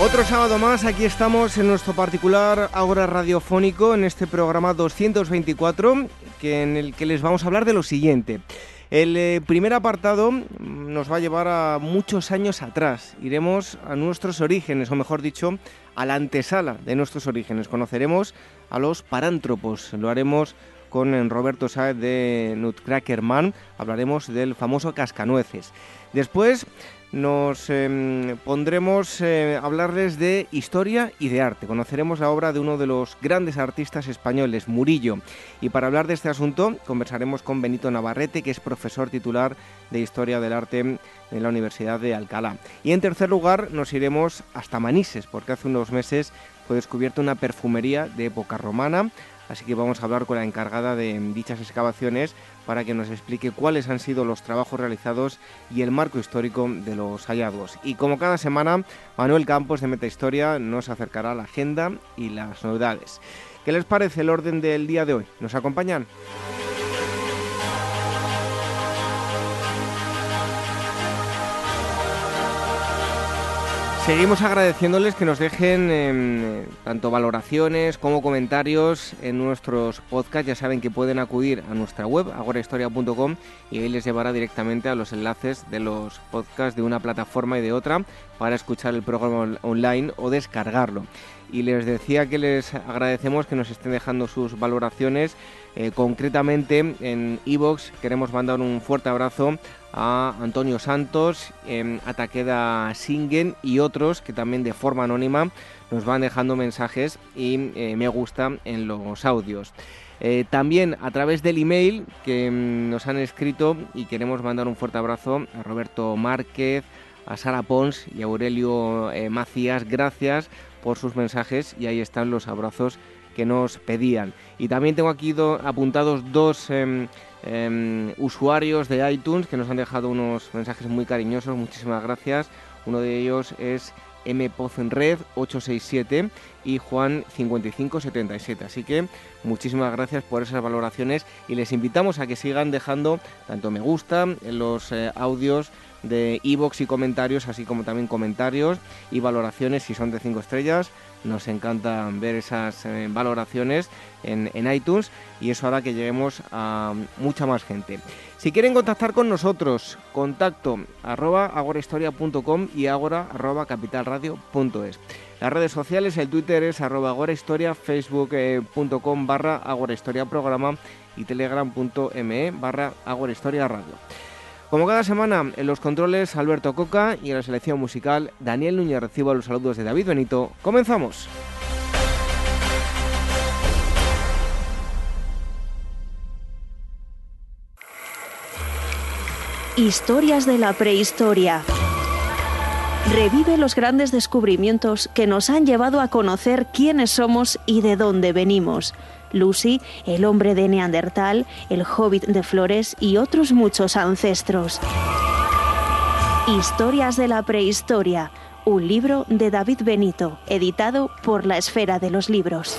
Otro sábado más, aquí estamos en nuestro particular Ágora Radiofónico, en este programa 224, que en el que les vamos a hablar de lo siguiente. El eh, primer apartado nos va a llevar a muchos años atrás. Iremos a nuestros orígenes, o mejor dicho, a la antesala de nuestros orígenes. Conoceremos a los parántropos. Lo haremos con Roberto Saez de Nutcracker Man. Hablaremos del famoso cascanueces. Después nos em, pondremos eh, a hablarles de historia y de arte. Conoceremos la obra de uno de los grandes artistas españoles, Murillo. Y para hablar de este asunto conversaremos con Benito Navarrete, que es profesor titular de Historia del Arte en la Universidad de Alcalá. Y en tercer lugar nos iremos hasta Manises, porque hace unos meses fue descubierta una perfumería de época romana así que vamos a hablar con la encargada de dichas excavaciones para que nos explique cuáles han sido los trabajos realizados y el marco histórico de los hallazgos. Y como cada semana, Manuel Campos de Metahistoria nos acercará a la agenda y las novedades. ¿Qué les parece el orden del día de hoy? ¿Nos acompañan? Seguimos agradeciéndoles que nos dejen em, tanto valoraciones como comentarios en nuestros podcasts. Ya saben que pueden acudir a nuestra web, agorahistoria.com, y ahí les llevará directamente a los enlaces de los podcasts de una plataforma y de otra para escuchar el programa online o descargarlo. Y les decía que les agradecemos que nos estén dejando sus valoraciones. Eh, concretamente en Evox queremos mandar un fuerte abrazo a Antonio Santos, eh, a Takeda Singen y otros que también de forma anónima nos van dejando mensajes y eh, me gusta en los audios. Eh, también a través del email que mm, nos han escrito y queremos mandar un fuerte abrazo a Roberto Márquez, a Sara Pons y a Aurelio Macías. Gracias por sus mensajes y ahí están los abrazos que nos pedían. Y también tengo aquí apuntados dos em, em, usuarios de iTunes que nos han dejado unos mensajes muy cariñosos. Muchísimas gracias. Uno de ellos es M. Red 867 y Juan 5577. Así que muchísimas gracias por esas valoraciones y les invitamos a que sigan dejando tanto me gusta en los eh, audios de iBox y comentarios, así como también comentarios y valoraciones si son de 5 estrellas. Nos encanta ver esas eh, valoraciones en, iTunes y eso hará que lleguemos a mucha más gente. Si quieren contactar con nosotros, contacto arroba agorahistoria.com y agora arroba capitalradio.es. Las redes sociales, el Twitter es arroba agorahistoria, facebook.com barra agorahistoria programa y telegram.me barra agorahistoria radio. Como cada semana, en los controles Alberto Coca y en la selección musical Daniel Núñez recibo los saludos de David Benito. ¡Comenzamos! Historias de la prehistoria. Revive los grandes descubrimientos que nos han llevado a conocer quiénes somos y de dónde venimos. Lucy, el hombre de Neandertal, el hobbit de Flores y otros muchos ancestros. Historias de la prehistoria, un libro de David Benito, editado por la Esfera de los Libros.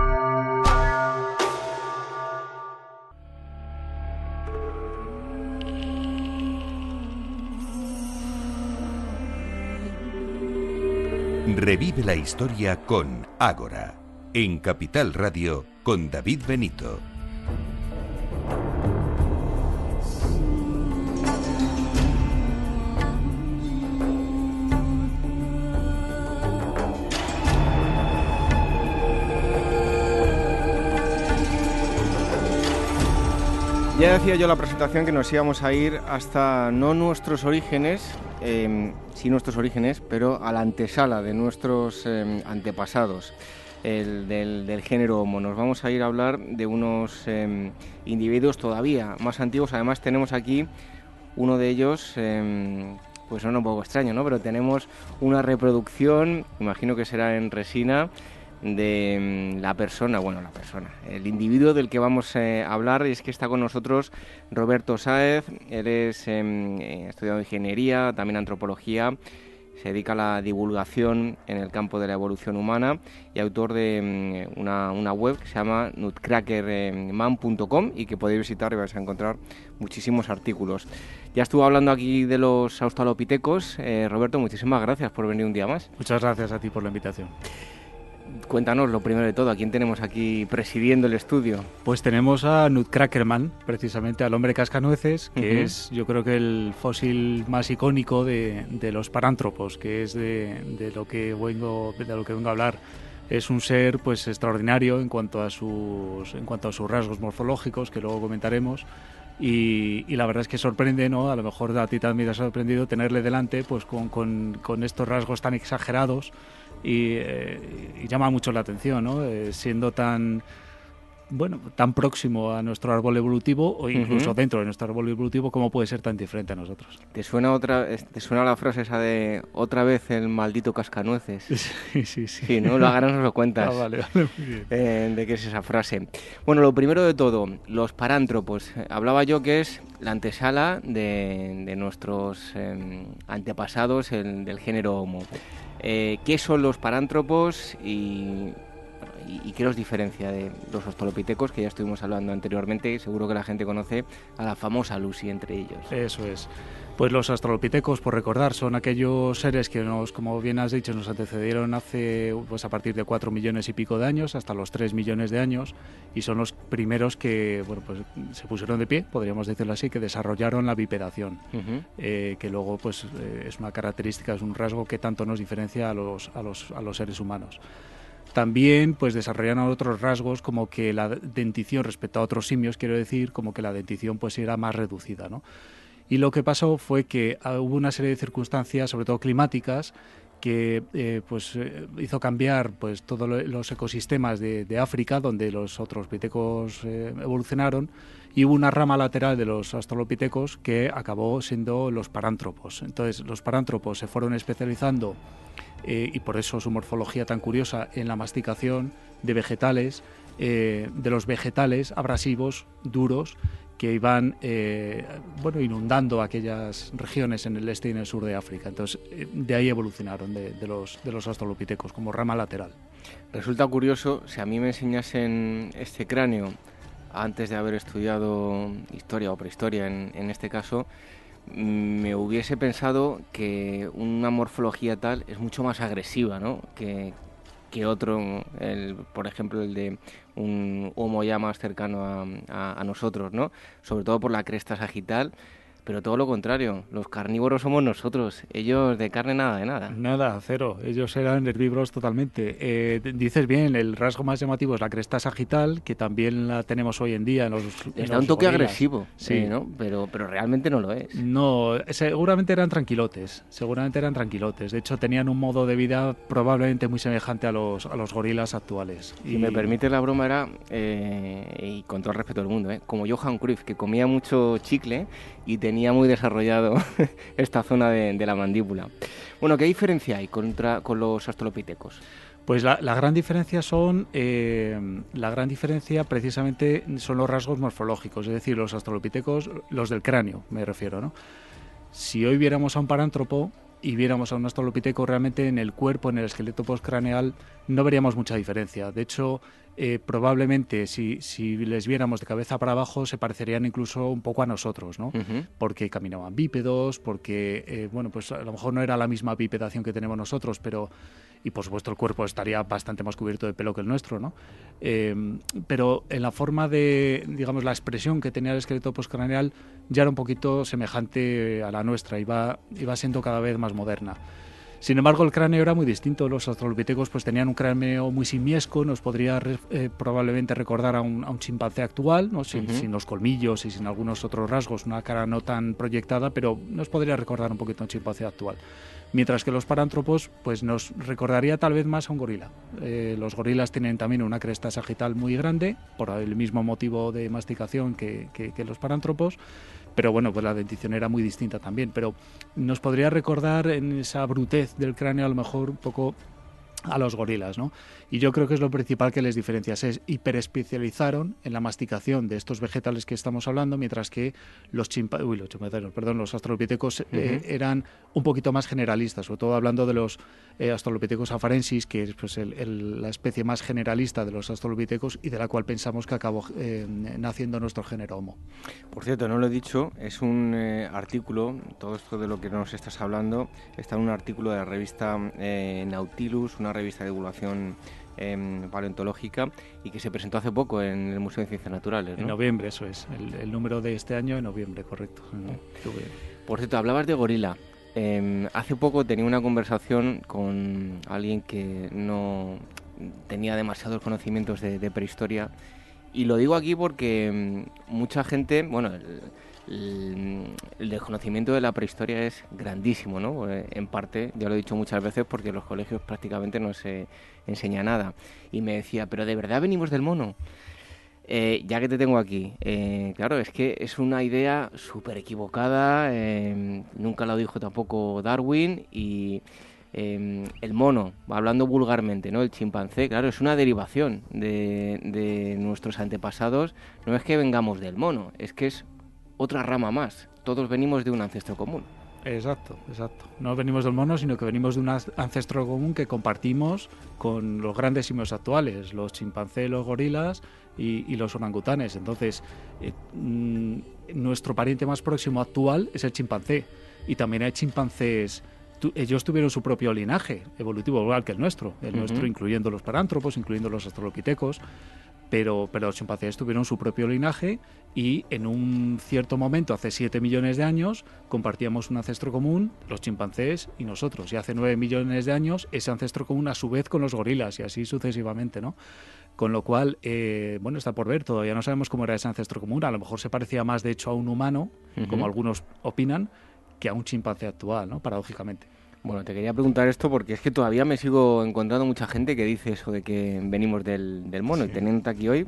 Revive la historia con Ágora, en Capital Radio, con David Benito. Ya decía yo la presentación que nos íbamos a ir hasta no nuestros orígenes, eh, sí nuestros orígenes, pero a la antesala de nuestros em, antepasados el, del, género Homo. Nos vamos a ir a hablar de unos em, individuos todavía más antiguos. Además tenemos aquí uno de ellos, pues suena un poco extraño, ¿no? Pero tenemos una reproducción, imagino que será en resina, de mm, la persona, bueno, la persona, el individuo del que vamos eh, a hablar y es que está con nosotros Roberto Sáez, él es em, eh, estudiado ingeniería, también antropología, se dedica a la divulgación en el campo de la evolución humana y autor de mm, una, una, web que se llama nutcrackerman.com y que podéis visitar y vais a encontrar muchísimos artículos. Ya estuvo hablando aquí de los australopitecos. Eh, Roberto, muchísimas gracias por venir un día más. Muchas gracias a ti por la invitación cuéntanos lo primero de todo, ¿a quién tenemos aquí presidiendo el estudio? Pues tenemos a Nutcrackerman, precisamente al hombre cascanueces, que es yo creo que el fósil más icónico de, los parántropos, que es de, lo que vengo, de lo que vengo a hablar. Es un ser pues extraordinario en cuanto a sus, en cuanto a sus rasgos morfológicos, que luego comentaremos. Y, la verdad es que sorprende, ¿no? A lo mejor a ti también te ha sorprendido tenerle delante pues con, con, con estos rasgos tan exagerados eh, y, llama mucho la atención, ¿no? Eh, siendo tan bueno, tan próximo a nuestro árbol evolutivo o incluso dentro de nuestro árbol evolutivo, ¿cómo puede ser tan diferente a nosotros? ¿Te suena otra te suena la frase esa de otra vez el maldito cascanueces? Sí, sí, sí. Sí, ¿no? Lo hagas nos lo cuentas. Ah, vale, vale, muy bien. Eh, ¿De qué es esa frase? Bueno, lo primero de todo, los parántropos. Hablaba yo que es la antesala de, nuestros em, antepasados el, del género Homo. Eh, qué son los parántropos y, qué los diferencia de los australopitecos que ya estuvimos hablando anteriormente. Seguro que la gente conoce a la famosa Lucy entre ellos. Eso es. Pues los australopitecos, por recordar, son aquellos seres que nos, como bien has dicho, nos antecedieron hace, pues a partir de 4 millones y pico de años, hasta los 3 millones de años, y son los primeros que, bueno, pues se pusieron de pie, podríamos decirlo así, que desarrollaron la bipedación, eh, que luego, pues eh, es una característica, es un rasgo que tanto nos diferencia a los, a los, a los seres humanos. También pues desarrollaron otros rasgos como que la dentición respecto a otros simios, quiero decir, como que la dentición pues era más reducida, ¿no? Y lo que pasó fue que ah, hubo una serie de circunstancias, sobre todo climáticas, que eh, pues eh, hizo cambiar pues todos los ecosistemas de, África donde los otros pitecos eh, evolucionaron y hubo una rama lateral de los australopitecos que acabó siendo los parántropos. Entonces los parántropos se fueron especializando y por eso su morfología tan curiosa en la masticación de vegetales, de los vegetales abrasivos, duros, que iban eh, bueno, inundando aquellas regiones en el este y en el sur de África. Entonces, eh, de ahí evolucionaron de, los, de los australopitecos como rama lateral. Resulta curioso, si a mí me enseñasen este cráneo antes de haber estudiado historia o prehistoria en este caso, me hubiese pensado que una morfología tal es mucho más agresiva, ¿no? Que, que otro, el, por ejemplo, el de un Homo ya más cercano a, a, nosotros, ¿no? Sobre todo por la cresta sagital pero todo lo contrario, los carnívoros somos nosotros, ellos de carne nada de nada. Nada, cero, ellos eran herbívoros totalmente. Eh, dices bien, el rasgo más llamativo es la cresta sagital, que también la tenemos hoy en día en los... Está un toque agresivo, sí, ¿no? Pero, pero realmente no lo es. No, seguramente eran tranquilotes, seguramente eran tranquilotes. De hecho, tenían un modo de vida probablemente muy semejante a los, a los gorilas actuales. Si me permite la broma era, eh, y con todo el respeto del mundo, ¿eh? como Johan Cruyff, que comía mucho chicle y tenía muy desarrollado esta zona de, la mandíbula. Bueno, ¿qué diferencia hay contra, con los australopitecos? Pues la, gran diferencia son eh, la gran diferencia precisamente son los rasgos morfológicos, es decir, los australopitecos, los del cráneo, me refiero, ¿no? Si hoy viéramos a un parántropo y viéramos a un australopiteco realmente en el cuerpo, en el esqueleto postcraneal, no veríamos mucha diferencia. De hecho, eh, probablemente si, si, les viéramos de cabeza para abajo se parecerían incluso un poco a nosotros, ¿no? Porque caminaban bípedos, porque, eh, bueno, pues a lo mejor no era la misma bipedación que tenemos nosotros, pero y por supuesto el cuerpo estaría bastante más cubierto de pelo que el nuestro, ¿no? Eh, pero en la forma de, digamos, la expresión que tenía el esqueleto postcraneal ya era un poquito semejante a la nuestra, iba, iba siendo cada vez más moderna. Sin embargo, el cráneo era muy distinto. Los australopitecos pues, tenían un cráneo muy simiesco, nos podría eh, probablemente recordar a un, chimpancé actual, ¿no? Sin, sin, los colmillos y sin algunos otros rasgos, una cara no tan proyectada, pero nos podría recordar un poquito a un chimpancé actual mientras que los parántropos pues nos recordaría tal vez más a un gorila. Eh, los gorilas tienen también una cresta sagital muy grande, por el mismo motivo de masticación que, que los parántropos, pero bueno, pues la dentición era muy distinta también, pero nos podría recordar en esa brutez del cráneo a lo mejor un poco a los gorilas, ¿no? Y yo creo que es lo principal que les diferencia. Se hiperespecializaron en la masticación de estos vegetales que estamos hablando, mientras que los chimpancés, los perdón, los australopitecos eh, eran un poquito más generalistas, sobre todo hablando de los eh, australopithecus afarensis, que es pues, la especie más generalista de los australopitecos y de la cual pensamos que acabó eh, naciendo nuestro género Homo. Por cierto, no lo he dicho, es un artículo, todo esto de lo que nos estás hablando, está en un artículo de la revista Nautilus, una revista de divulgación Em, paleontológica y que se presentó hace poco en el Museo de Ciencias Naturales. En noviembre, eso es. El, número de este año en noviembre, correcto. Por cierto, hablabas de gorila. Em, hace poco tenía una conversación con alguien que no tenía demasiados conocimientos de, prehistoria y lo digo aquí porque em, mucha gente, bueno, el, desconocimiento de la prehistoria es grandísimo, ¿no? Eh, en parte, ya lo he dicho muchas veces, porque en los colegios prácticamente no se enseña nada. Y me decía, ¿pero de verdad venimos del mono? Eh, ya que te tengo aquí, eh, claro, es que es una idea súper equivocada, nunca lo dijo tampoco Darwin y el mono, hablando vulgarmente, ¿no? El chimpancé, claro, es una derivación de, de nuestros antepasados, no es que vengamos del mono, es que es otra rama más. Todos venimos de un ancestro común. Exacto, exacto. No venimos del mono, sino que venimos de un ancestro común que compartimos con los grandes simios actuales, los chimpancés, los gorilas y, los orangutanes. Entonces, eh, mm, nuestro pariente más próximo actual es el chimpancé. Y también hay chimpancés ellos tuvieron su propio linaje evolutivo, igual que el nuestro, el nuestro incluyendo los parántropos, incluyendo los australopitecos, pero, pero los chimpancés tuvieron su propio linaje y en un cierto momento, hace 7 millones de años, compartíamos un ancestro común, los chimpancés y nosotros. Y hace 9 millones de años, ese ancestro común a su vez con los gorilas y así sucesivamente, ¿no? Con lo cual, eh, bueno, está por ver, todavía no sabemos cómo era ese ancestro común. A lo mejor se parecía más, de hecho, a un humano, como algunos opinan, que a un chimpancé actual, ¿no? Paradójicamente. Bueno, te quería preguntar esto porque es que todavía me sigo encontrando mucha gente que dice eso de que venimos del, mono y teniendo aquí hoy,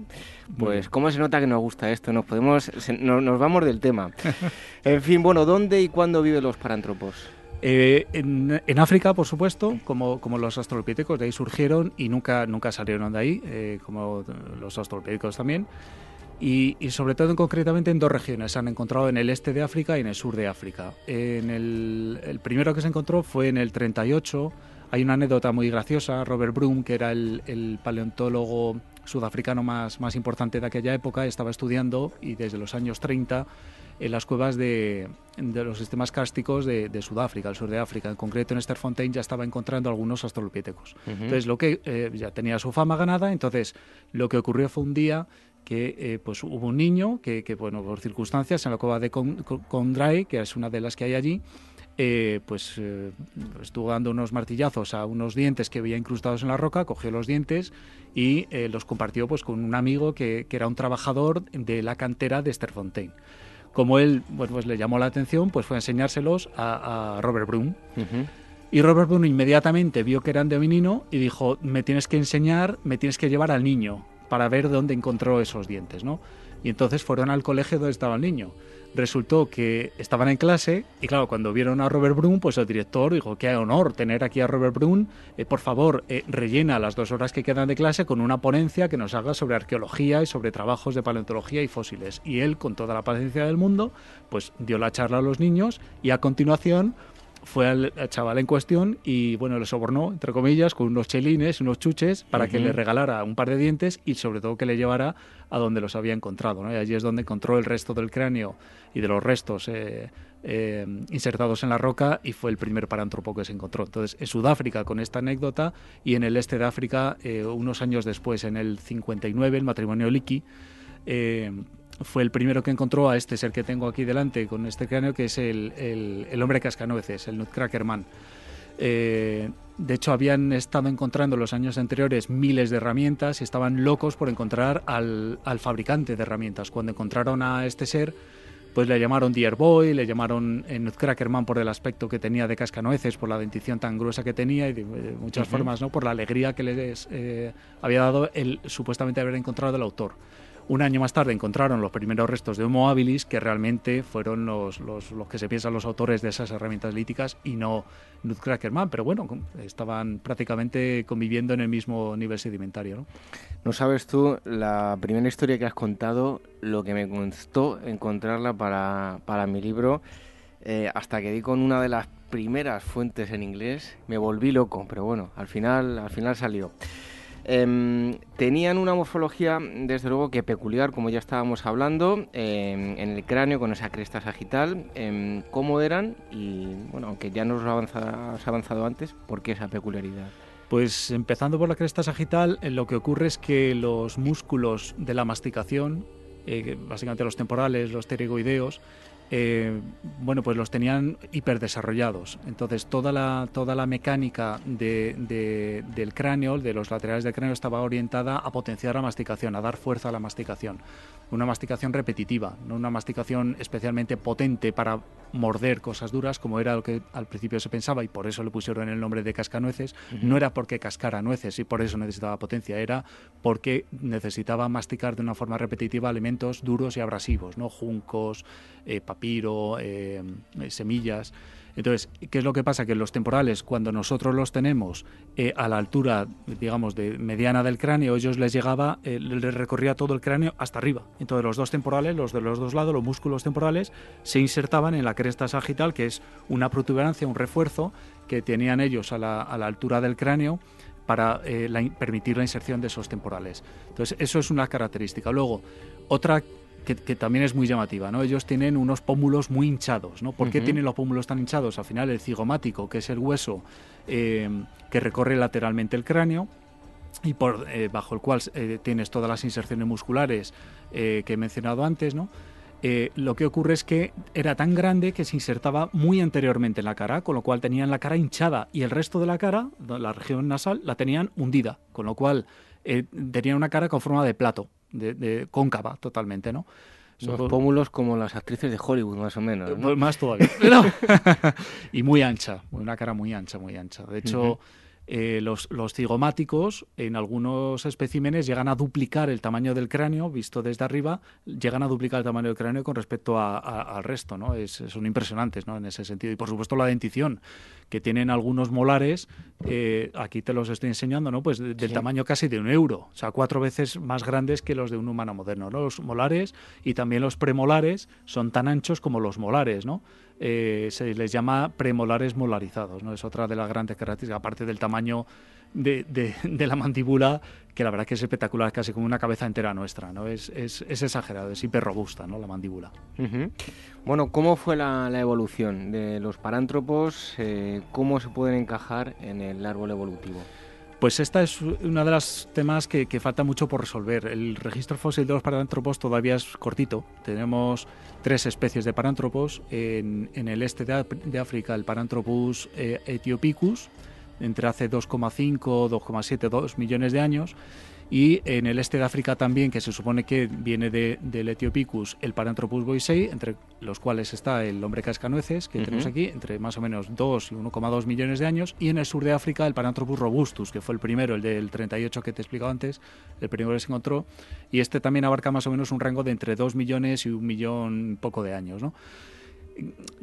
pues cómo se nota que nos gusta esto, nos podemos, nos vamos del tema. en fin, bueno, ¿dónde y cuándo viven los parántropos? Eh, en, África, por supuesto, como, como los australopitecos, de ahí surgieron y nunca, nunca salieron de ahí, eh, como los australopitecos también y, sobre todo concretamente en dos regiones. Se han encontrado en el este de África y en el sur de África. En el, primero que se encontró fue en el 38. Hay una anécdota muy graciosa. Robert Broom, que era el, paleontólogo sudafricano más, más importante de aquella época, estaba estudiando y desde los años 30 en las cuevas de, de los sistemas cársticos de, Sudáfrica, el sur de África. En concreto, en Sterfontein ya estaba encontrando algunos australopithecus. Entonces, lo que eh, ya tenía su fama ganada, entonces lo que ocurrió fue un día que eh, pues hubo un niño que, bueno, por circunstancias en la cueva de Condray, que es una de las que hay allí, eh, pues eh, estuvo dando unos martillazos a unos dientes que había incrustados en la roca, cogió los dientes y los compartió pues con un amigo que, era un trabajador de la cantera de Sterfontein. Como él pues le llamó la atención, pues fue a enseñárselos a, Robert Broom. Y Robert Broom inmediatamente vio que eran de menino y dijo, me tienes que enseñar, me tienes que llevar al niño para ver dónde encontró esos dientes, ¿no? Y entonces fueron al colegio donde estaba el niño. Resultó que estaban en clase y claro, cuando vieron a Robert Brun, pues el director dijo, qué honor tener aquí a Robert Brun, eh, por favor, eh, rellena las dos horas que quedan de clase con una ponencia que nos haga sobre arqueología y sobre trabajos de paleontología y fósiles. Y él, con toda la paciencia del mundo, pues dio la charla a los niños y a continuación fue al, chaval en cuestión y bueno, le sobornó, entre comillas, con unos chelines, unos chuches, para que le regalara un par de dientes y sobre todo que le llevara a donde los había encontrado. ¿no? Y allí es donde encontró el resto del cráneo y de los restos eh, eh, insertados en la roca y fue el primer parántropo que se encontró. Entonces, en Sudáfrica con esta anécdota y en el este de África, eh, unos años después, en el 59, el matrimonio Liki, fue el primero que encontró a este ser que tengo aquí delante con este cráneo, que es el, el, hombre cascanueces, el Nutcracker Man. Eh, de hecho, habían estado encontrando en los años anteriores miles de herramientas y estaban locos por encontrar al, al fabricante de herramientas. Cuando encontraron a este ser, pues le llamaron Dear Boy, le llamaron eh, Nutcrackerman por el aspecto que tenía de cascanueces, por la dentición tan gruesa que tenía y de, muchas formas, ¿no? Por la alegría que les eh, había dado el supuestamente haber encontrado el autor. Un año más tarde encontraron los primeros restos de Homo habilis, que realmente fueron los, los, que se piensan los autores de esas herramientas líticas y no Nutcrackerman, pero bueno, estaban prácticamente conviviendo en el mismo nivel sedimentario. ¿no? no sabes tú la primera historia que has contado, lo que me costó encontrarla para, para mi libro, eh, hasta que di con una de las primeras fuentes en inglés, me volví loco, pero bueno, al final, al final salió. Em, tenían una morfología, desde luego, que peculiar, como ya estábamos hablando, em, en el cráneo con esa cresta sagital. Em, ¿Cómo eran? Y bueno, aunque ya nos lo has avanzado antes, ¿por qué esa peculiaridad? Pues empezando por la cresta sagital, eh, lo que ocurre es que los músculos de la masticación, eh, básicamente los temporales, los pterygoideos, eh, bueno, pues los tenían hiperdesarrollados. Entonces toda la, toda la mecánica de, del cráneo, de los laterales del cráneo, estaba orientada a potenciar la masticación, a dar fuerza a la masticación. Una masticación repetitiva, no una masticación especialmente potente para morder cosas duras, como era lo que al principio se pensaba, y por eso le pusieron el nombre de cascanueces. No era porque cascara nueces y por eso necesitaba potencia, era porque necesitaba masticar de una forma repetitiva alimentos duros y abrasivos, ¿no? juncos, eh, papiro, eh, semillas. Entonces, ¿qué es lo que pasa? Que los temporales, cuando nosotros los tenemos eh, a la altura, digamos, de mediana del cráneo, ellos les llegaba, les recorría todo el cráneo hasta arriba. Entonces, los dos temporales, los de los dos lados, los músculos temporales, se insertaban en la cresta sagital, que es una protuberancia, un refuerzo que tenían ellos a la, a la altura del cráneo para permitir la inserción de esos temporales. Entonces, eso es una característica. Luego, otra que, también es muy llamativa, ¿no? Ellos tienen unos pómulos muy hinchados, ¿no? ¿Por qué tienen los pómulos tan hinchados? Al final el cigomático, que es el hueso eh, que recorre lateralmente el cráneo y por eh, bajo el cual eh, tienes todas las inserciones musculares que he mencionado antes, ¿no? lo que ocurre es que era tan grande que se insertaba muy anteriormente en la cara, con lo cual tenían la cara hinchada y el resto de la cara, la región nasal, la tenían hundida, con lo cual tenían una cara con forma de plato de, cóncava totalmente, ¿no? Los pómulos como las actrices de Hollywood, más o menos. ¿no? Más todavía. y muy ancha, una cara muy ancha, muy ancha. De hecho, eh, los, cigomáticos en algunos especímenes llegan a duplicar el tamaño del cráneo, visto desde arriba, llegan a duplicar el tamaño del cráneo con respecto al resto, ¿no? Es, son impresionantes, ¿no? En ese sentido. Y por supuesto la dentición, que tienen algunos molares, eh, aquí te los estoy enseñando, ¿no? Pues del tamaño casi de un euro, o sea, cuatro veces más grandes que los de un humano moderno, ¿no? Los molares y también los premolares son tan anchos como los molares, ¿no? Eh, se les llama premolares molarizados, ¿no? Es otra de las grandes características, aparte del tamaño de, de, la mandíbula, que la verdad que es espectacular, casi como una cabeza entera nuestra, ¿no? Es, es, es exagerado, es hiper robusta, ¿no? La mandíbula. Bueno, ¿cómo fue la, la, evolución de los parántropos? Eh, ¿Cómo se pueden encajar en el árbol evolutivo? Pues esta es una de las temas que, falta mucho por resolver. El registro fósil de los parántropos todavía es cortito. Tenemos tres especies de parántropos. En, el este de, África, el Paranthropus eh, etiopicus, entre hace 2,5, 2,7, 2 millones de años y en el este de África también, que se supone que viene de, del Etiopicus, el Paranthropus boisei, entre los cuales está el hombre cascanueces, que tenemos aquí, entre más o menos 2 y 1,2 millones de años, y en el sur de África el Paranthropus robustus, que fue el primero, el del 38 que te he explicado antes, el primero que se encontró, y este también abarca más o menos un rango de entre 2 millones y un millón poco de años, ¿no?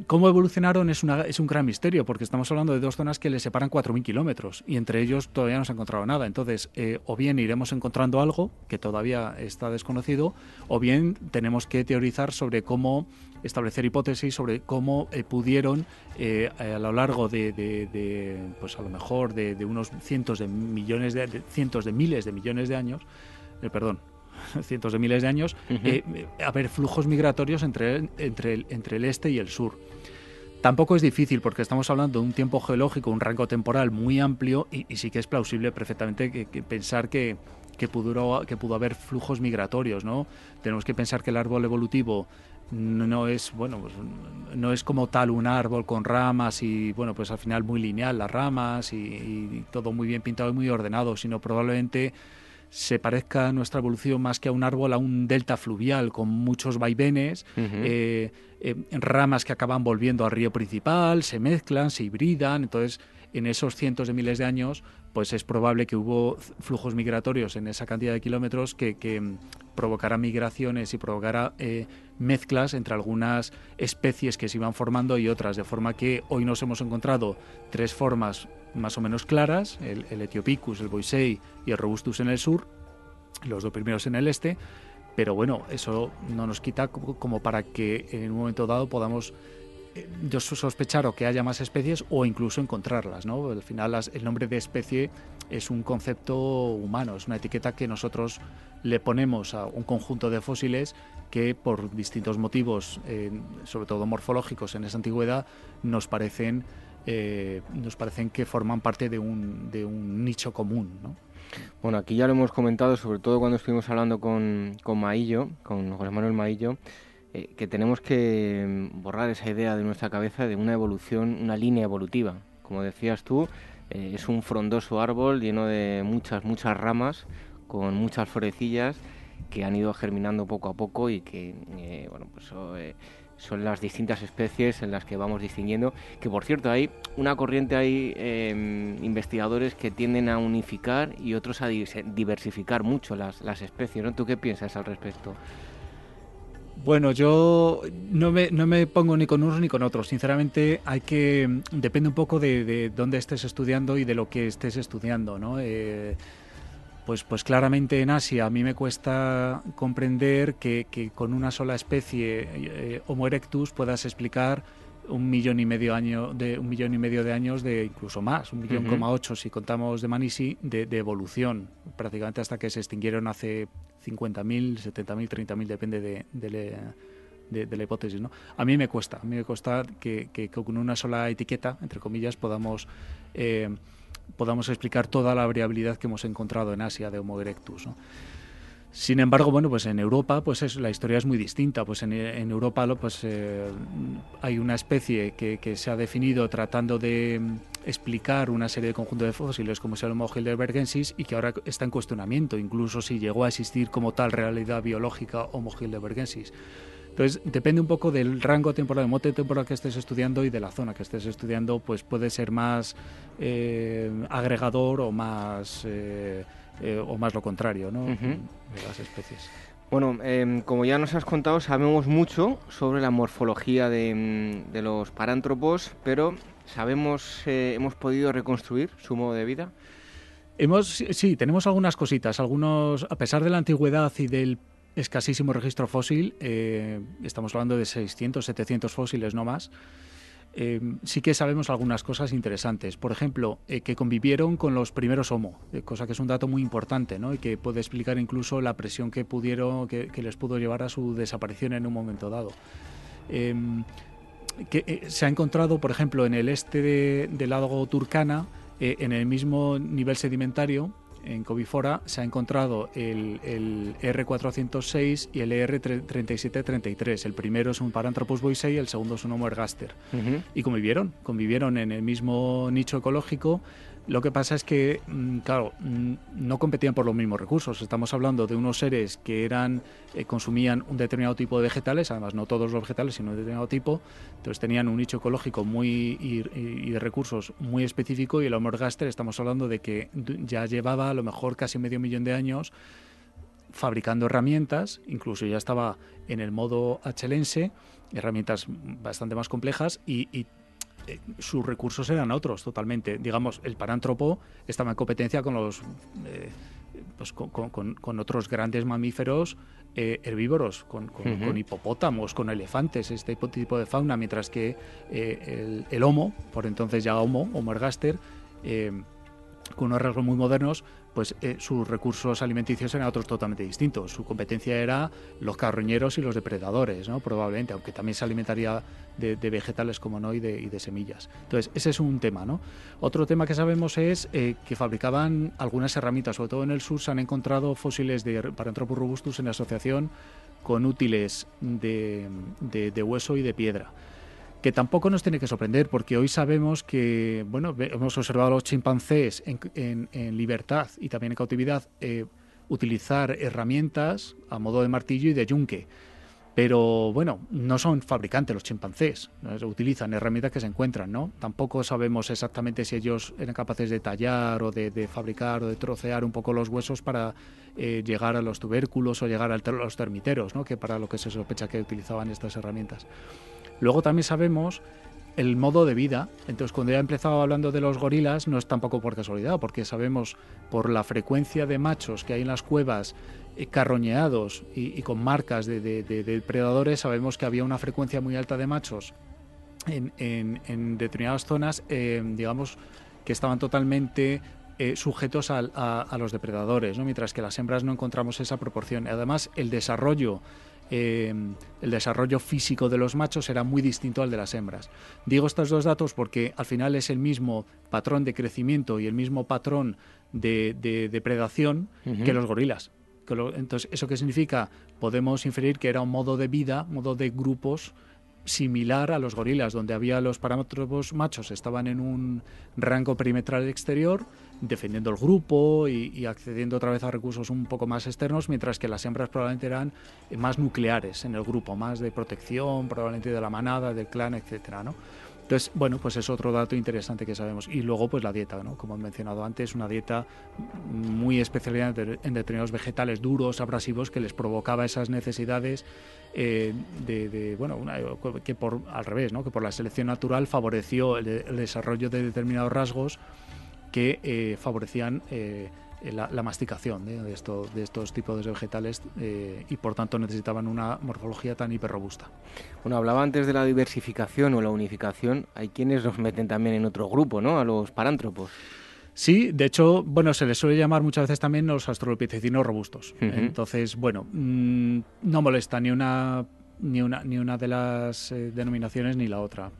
Cómo evolucionaron es, una, es un gran misterio, porque estamos hablando de dos zonas que les separan 4.000 kilómetros y entre ellos todavía no se ha encontrado nada. Entonces, eh, o bien iremos encontrando algo que todavía está desconocido, o bien tenemos que teorizar sobre cómo establecer hipótesis sobre cómo eh, pudieron eh, a lo largo de, pues a lo mejor de, unos cientos de millones de, cientos de miles de millones de años, perdón, cientos de miles de años, eh, haber flujos migratorios entre, entre, el, entre el este y el sur. Tampoco es difícil porque estamos hablando de un tiempo geológico, un rango temporal muy amplio y, sí que es plausible perfectamente que, pensar que, que pudo, que pudo haber flujos migratorios, ¿no? Tenemos que pensar que el árbol evolutivo no es bueno pues, no es como tal un árbol con ramas y bueno pues al final muy lineal las ramas y, todo muy bien pintado y muy ordenado sino probablemente se parezca a nuestra evolución más que a un árbol a un delta fluvial con muchos vaivenes eh, eh, ramas que acaban volviendo al río principal se mezclan se hibridan. Entonces en esos cientos de miles de años pues es probable que hubo flujos migratorios en esa cantidad de kilómetros que, que provocará migraciones y provocará eh, mezclas entre algunas especies que se iban formando y otras, de forma que hoy nos hemos encontrado tres formas más o menos claras, el, Etiopicus, el Boisei y el Robustus en el sur, los dos primeros en el este, pero bueno, eso no nos quita como para que en un momento dado podamos eh, yo sospechar o que haya más especies o incluso encontrarlas, ¿no? Al final el nombre de especie es un concepto humano, es una etiqueta que nosotros le ponemos a un conjunto de fósiles que por distintos motivos, sobre todo morfológicos en esa antigüedad, nos parecen, eh, nos parecen que forman parte de un, de un nicho común. ¿no? Bueno, aquí ya lo hemos comentado, sobre todo cuando estuvimos hablando con, con Maillo, con José Manuel Maillo, eh, que tenemos que borrar esa idea de nuestra cabeza de una evolución, una línea evolutiva. Como decías tú, eh, es un frondoso árbol lleno de muchas, muchas ramas, con muchas florecillas que han ido germinando poco a poco y que, eh, bueno, pues eh, son las distintas especies en las que vamos distinguiendo. Que por cierto, hay una corriente, hay em, investigadores que tienden a unificar y otros a diversificar mucho las, las especies. ¿no? ¿Tú qué piensas al respecto? Bueno, yo no me, no me pongo ni con unos ni con otros. Sinceramente, hay que depende un poco de, de dónde estés estudiando y de lo que estés estudiando, ¿no? Eh, pues, pues claramente en Asia a mí me cuesta comprender que, con una sola especie eh, Homo erectus puedas explicar un millón y medio año de un millón y medio de años de incluso más un millón coma ocho si contamos de Manisi de, evolución. Prácticamente hasta que se extinguieron hace 50.000 70.000 30.000 depende de, de, la hipótesis no a mí me cuesta a mí me cuesta que, con una sola etiqueta entre comillas podamos eh, podamos explicar toda la variabilidad que hemos encontrado en Asia de Homo erectus. Sin embargo, bueno, pues en Europa, pues es, la historia es muy distinta. Pues en, Europa, pues eh, hay una especie que, se ha definido tratando de mm, explicar una serie de conjuntos de fósiles como es el Homo heidelbergensis y que ahora está en cuestionamiento, incluso si llegó a existir como tal realidad biológica Homo heidelbergensis. Entonces, depende un poco del rango temporal, del mote temporal que estés estudiando y de la zona que estés estudiando, pues puede ser más eh, agregador o más, eh, eh, o más lo contrario ¿no? de las especies. Bueno, em, como ya nos has contado, sabemos mucho sobre la morfología de, de los parántropos, pero ¿sabemos, hemos podido reconstruir su modo de vida? Hemos, sí, tenemos algunas cositas. Algunos, a pesar de la antigüedad y del escasísimo registro fósil, eh, estamos hablando de 600, 700 fósiles no más, eh, sí que sabemos algunas cosas interesantes. Por ejemplo, eh, que convivieron con los primeros Homo, cosa que es un dato muy importante ¿no? y que puede explicar incluso la presión que, pudieron, que, les pudo llevar a su desaparición en un momento dado. que se ha encontrado, por ejemplo, en el este del lago Turcana, en el mismo nivel sedimentario, en Covifora se ha encontrado el, el R406 y el ER3733. El primero es un Paranthropus boisei, el segundo es un Homo ergaster. Y convivieron, convivieron en el mismo nicho ecológico lo que pasa es que, mm, claro, mm, no competían por los mismos recursos. Estamos hablando de unos seres que eran eh, consumían un determinado tipo de vegetales, además no todos los vegetales, sino un determinado tipo. Entonces tenían un nicho ecológico muy y, de recursos muy específico y el Homo ergaster estamos hablando de que ya llevaba a lo mejor casi medio millón de años fabricando herramientas, incluso ya estaba en el modo achelense, herramientas bastante más complejas y, y eh, sus recursos eran otros totalmente. Digamos, el parántropo estaba en competencia con los eh, pues con, otros grandes mamíferos eh, herbívoros, con, hipopótamos, con elefantes, este tipo de fauna, mientras que el, Homo, por entonces ya Homo, Homo ergaster, con unos rasgos muy modernos, pues eh, sus recursos alimenticios eran otros totalmente distintos. Su competencia era los carroñeros y los depredadores, ¿no? probablemente, aunque también se alimentaría de, vegetales como no y de, semillas. Entonces, ese es un tema. ¿no? Otro tema que sabemos es eh, que fabricaban algunas herramientas, sobre todo en el sur se han encontrado fósiles de Paranthropus robustus en asociación con útiles de, de hueso y de piedra que tampoco nos tiene que sorprender, porque hoy sabemos que, bueno, hemos observado a los chimpancés en, libertad y también en cautividad eh, utilizar herramientas a modo de martillo y de yunque. Pero bueno, no son fabricantes los chimpancés, utilizan herramientas que se encuentran, ¿no? Tampoco sabemos exactamente si ellos eran capaces de tallar o de, fabricar o de trocear un poco los huesos para eh, llegar a los tubérculos o llegar a los termiteros, ¿no? Que para lo que se sospecha que utilizaban estas herramientas. Luego también sabemos el modo de vida. Entonces, cuando ya he empezado hablando de los gorilas, no es tampoco por casualidad, porque sabemos por la frecuencia de machos que hay en las cuevas eh, carroñeados y, con marcas de, depredadores, sabemos que había una frecuencia muy alta de machos en, determinadas zonas, eh, digamos, que estaban totalmente eh, sujetos a, los depredadores, ¿no? mientras que las hembras no encontramos esa proporción. Además, el desarrollo eh, el desarrollo físico de los machos era muy distinto al de las hembras. Digo estos dos datos porque al final es el mismo patrón de crecimiento y el mismo patrón de, depredación que los gorilas. Entonces, ¿eso qué significa? Podemos inferir que era un modo de vida, modo de grupos similar a los gorilas, donde había los parámetros machos estaban en un rango perimetral exterior, defendiendo el grupo y, accediendo otra vez a recursos un poco más externos, mientras que las hembras probablemente eran más nucleares en el grupo, más de protección, probablemente de la manada, del clan, etcétera, ¿no? Entonces, bueno, pues es otro dato interesante que sabemos. Y luego, pues la dieta, ¿no? Como he mencionado antes, una dieta muy especializada en determinados vegetales duros, abrasivos, que les provocaba esas necesidades eh, de, bueno, que por al revés, ¿no? Que por la selección natural favoreció el, desarrollo de determinados rasgos que eh, favorecían eh, la, masticación de, esto, de estos tipos de vegetales eh, y por tanto necesitaban una morfología tan hiperrobusta. Bueno, hablaba antes de la diversificación o la unificación. Hay quienes los meten también en otro grupo, ¿no? A los parántropos. Sí, de hecho, bueno, se les suele llamar muchas veces también los australopithecinos robustos. Entonces, bueno, mm, no molesta ni una ni una, ni una de las eh, denominaciones ni la otra.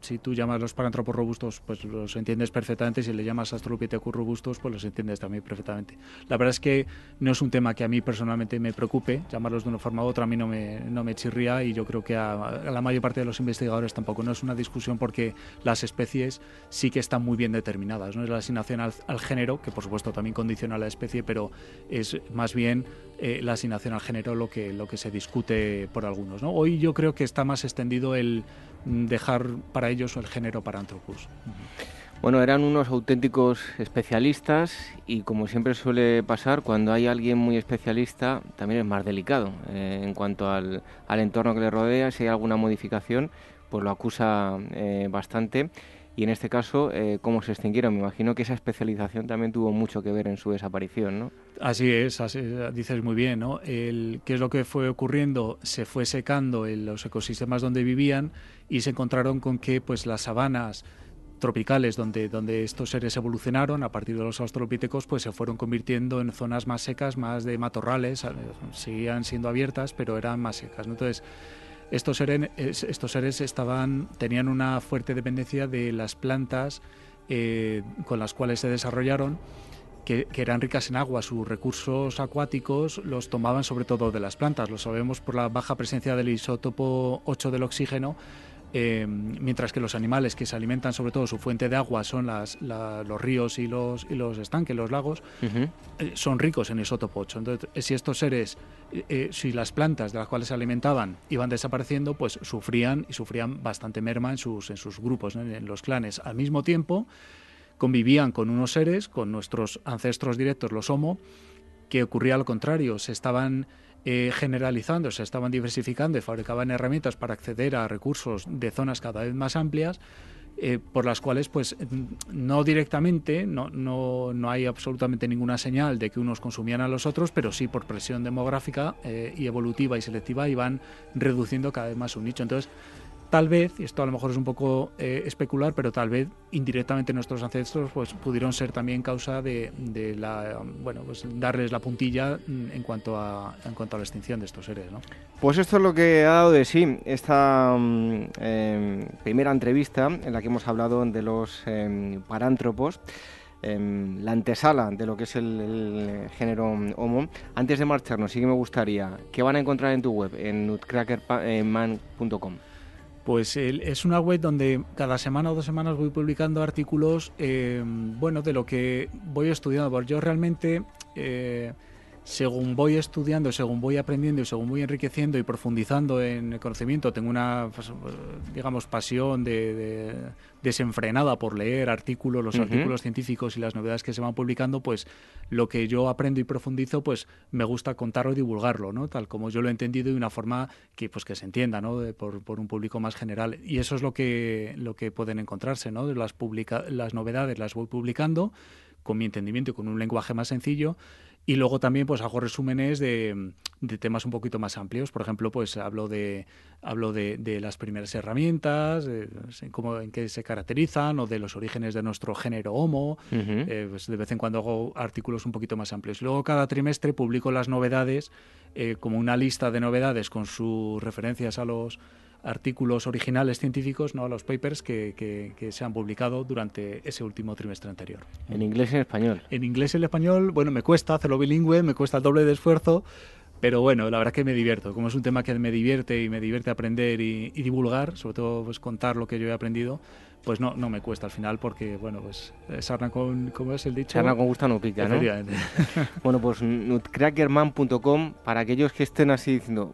Si tú llamas los parántropos robustos, pues los entiendes perfectamente. Si le llamas Australopithecus robustos, pues los entiendes también perfectamente. La verdad es que no es un tema que a mí personalmente me preocupe. Llamarlos de una forma u otra a mí no me, no me chirría y yo creo que a, la mayor parte de los investigadores tampoco. No es una discusión porque las especies sí que están muy bien determinadas. No es la asignación al, al género, que por supuesto también condiciona a la especie, pero es más bien eh, la asignación al género lo que, lo que se discute por algunos. ¿no? Hoy yo creo que está más extendido el mm, dejar para ellos el género para Anthropus. Bueno, eran unos auténticos especialistas y como siempre suele pasar, cuando hay alguien muy especialista también es más delicado eh, en cuanto al, al, entorno que le rodea, si hay alguna modificación, pues lo acusa eh, bastante y en este caso, eh, cómo se extinguieron. Me imagino que esa especialización también tuvo mucho que ver en su desaparición, ¿no? Así es, dices muy bien, ¿no? El, ¿Qué es lo que fue ocurriendo? Se fue secando en los ecosistemas donde vivían y se encontraron con que pues, las sabanas tropicales donde, donde estos seres evolucionaron a partir de los australopithecus pues se fueron convirtiendo en zonas más secas, más de matorrales, seguían siendo abiertas pero eran más secas. Entonces estos seres, estaban, tenían una fuerte dependencia de las plantas eh, con las cuales se desarrollaron, que, eran ricas en agua. Sus recursos acuáticos los tomaban sobre todo de las plantas. Lo sabemos por la baja presencia del isótopo 8 del oxígeno eh, mientras que los animales que se alimentan sobre todo su fuente de agua son las, los ríos y los, y los estanques, los lagos, eh, son ricos en isótopo 8. Entonces, eh, si estos seres, si las plantas de las cuales se alimentaban iban desapareciendo, pues sufrían y sufrían bastante merma en sus, en sus grupos, en los clanes. Al mismo tiempo, convivían con unos seres, con nuestros ancestros directos, los Homo, que ocurría lo contrario, se estaban eh, generalizando, se estaban diversificando y fabricaban herramientas para acceder a recursos de zonas cada vez más amplias, eh, por las cuales pues no directamente, no, no, no, hay absolutamente ninguna señal de que unos consumían a los otros, pero sí por presión demográfica eh, y evolutiva y selectiva iban reduciendo cada vez más su nicho. Entonces, tal vez, esto a lo mejor es un poco eh, especular, pero tal vez indirectamente nuestros ancestros pues pudieron ser también causa de, la bueno pues darles la puntilla mm, en cuanto a en cuanto a la extinción de estos seres, ¿no? Pues esto es lo que ha dado de sí esta mm, em, primera entrevista en la que hemos hablado de los em, parántropos. Em, la antesala de lo que es el, género Homo. Antes de marcharnos, sí que me gustaría, ¿qué van a encontrar en tu web, en nutcrackerman.com? Pues es una web donde cada semana o dos semanas voy publicando artículos, em, bueno, de lo que voy estudiando. Porque yo realmente... Eh, según voy estudiando, según voy aprendiendo y según voy enriqueciendo y profundizando en el conocimiento, tengo una, pues, digamos, pasión de, desenfrenada por leer artículos, los artículos científicos y las novedades que se van publicando, pues lo que yo aprendo y profundizo, pues me gusta contarlo y divulgarlo, ¿no? Tal como yo lo he entendido de una forma que, pues, que se entienda, ¿no? por, por, un público más general. Y eso es lo que, lo que pueden encontrarse, ¿no? Las, publica las novedades las voy publicando con mi entendimiento y con un lenguaje más sencillo y luego también pues hago resúmenes de, temas un poquito más amplios. Por ejemplo, pues hablo de hablo de, las primeras herramientas, cómo, en qué se caracterizan, o de los orígenes de nuestro género Homo. Eh, pues de vez en cuando hago artículos un poquito más amplios. Luego cada trimestre publico las novedades, eh, como una lista de novedades con sus referencias a los artículos originales científicos, no los papers que, que, se han publicado durante ese último trimestre anterior. ¿En inglés y en español? En inglés y en español, bueno, me cuesta hacerlo bilingüe, me cuesta el doble de esfuerzo, pero bueno, la verdad que me divierto. Como es un tema que me divierte y me divierte aprender y, divulgar, sobre todo pues, contar lo que yo he aprendido, pues no, no me cuesta al final porque, bueno, pues sarna con, ¿cómo es el dicho? Sarna con gusto no pica, ¿no? bueno, pues nutcrackerman.com para aquellos que estén así diciendo,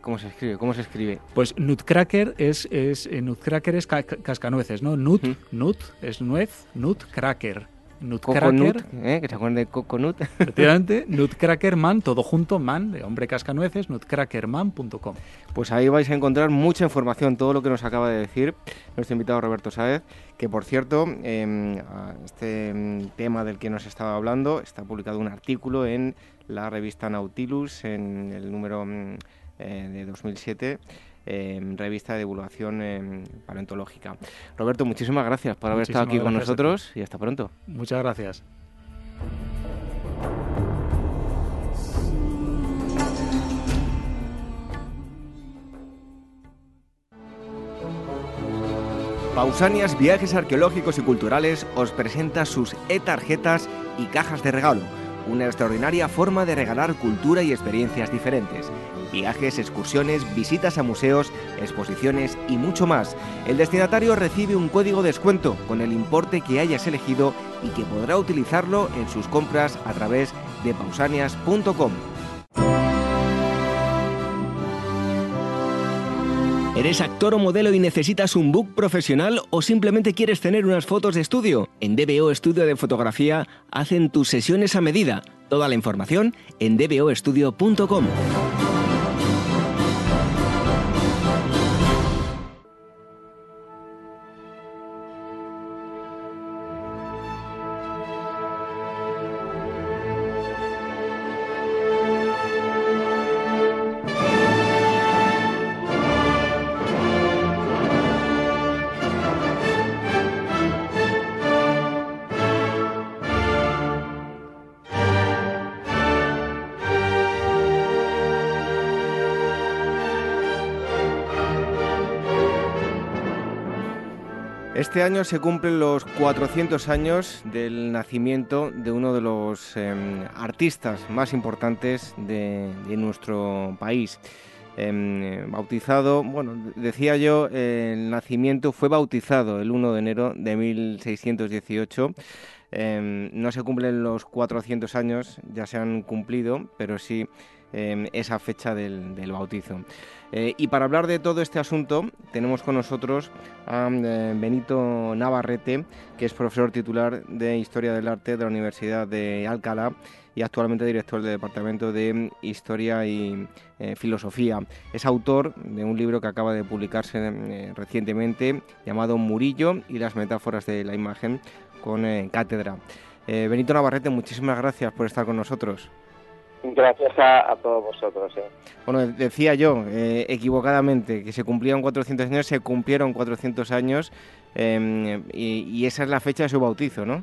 ¿cómo se escribe? ¿Cómo se escribe? Pues nutcracker es, es eh, nutcracker es cascanueces, ¿no? Nut, nut es nuez, nutcracker Nutcracker. ¿eh? Que se acuerden de Coconut. Efectivamente, Nutcrackerman, todo junto, man, de hombre cascanueces, nutcrackerman.com. Pues ahí vais a encontrar mucha información, todo lo que nos acaba de decir nuestro invitado Roberto Sáez, que por cierto, em, este em, tema del que nos estaba hablando, está publicado un artículo en la revista Nautilus, en el número em, eh, de 2007 revista de divulgación eh, paleontológica. Roberto, muchísimas gracias por haber estado aquí con nosotros y hasta pronto. Muchas gracias. Pausanias Viajes Arqueológicos y Culturales os presenta sus e-tarjetas y cajas de regalo, una extraordinaria forma de regalar cultura y experiencias diferentes viajes, excursiones, visitas a museos, exposiciones y mucho más. El destinatario recibe un código de descuento con el importe que hayas elegido y que podrá utilizarlo en sus compras a través de pausanias.com. ¿Eres actor o modelo y necesitas un book profesional o simplemente quieres tener unas fotos de estudio? En DBO Estudio de Fotografía hacen tus sesiones a medida. Toda la información en dboestudio.com. Este año se cumplen los 400 años del nacimiento de uno de los em, artistas más importantes de, nuestro país. Em, bautizado, bueno, decía yo, el nacimiento fue bautizado el 1 de enero de 1618. Em, no se cumplen los 400 años, ya se han cumplido, pero sí esa fecha del bautizo. Eh, y para hablar de todo este asunto tenemos con nosotros a eh, Benito Navarrete, que es profesor titular de Historia del Arte de la Universidad de Alcalá y actualmente director del Departamento de Historia y eh, Filosofía. Es autor de un libro que acaba de publicarse recientemente llamado Murillo y las metáforas de la imagen con cátedra. Benito Navarrete, muchísimas gracias por estar con nosotros. Gracias a, todos vosotros. ¿eh? Bueno, decía yo eh, equivocadamente que se cumplían 400 años, se cumplieron 400 años em, y, esa es la fecha de su bautizo, ¿no?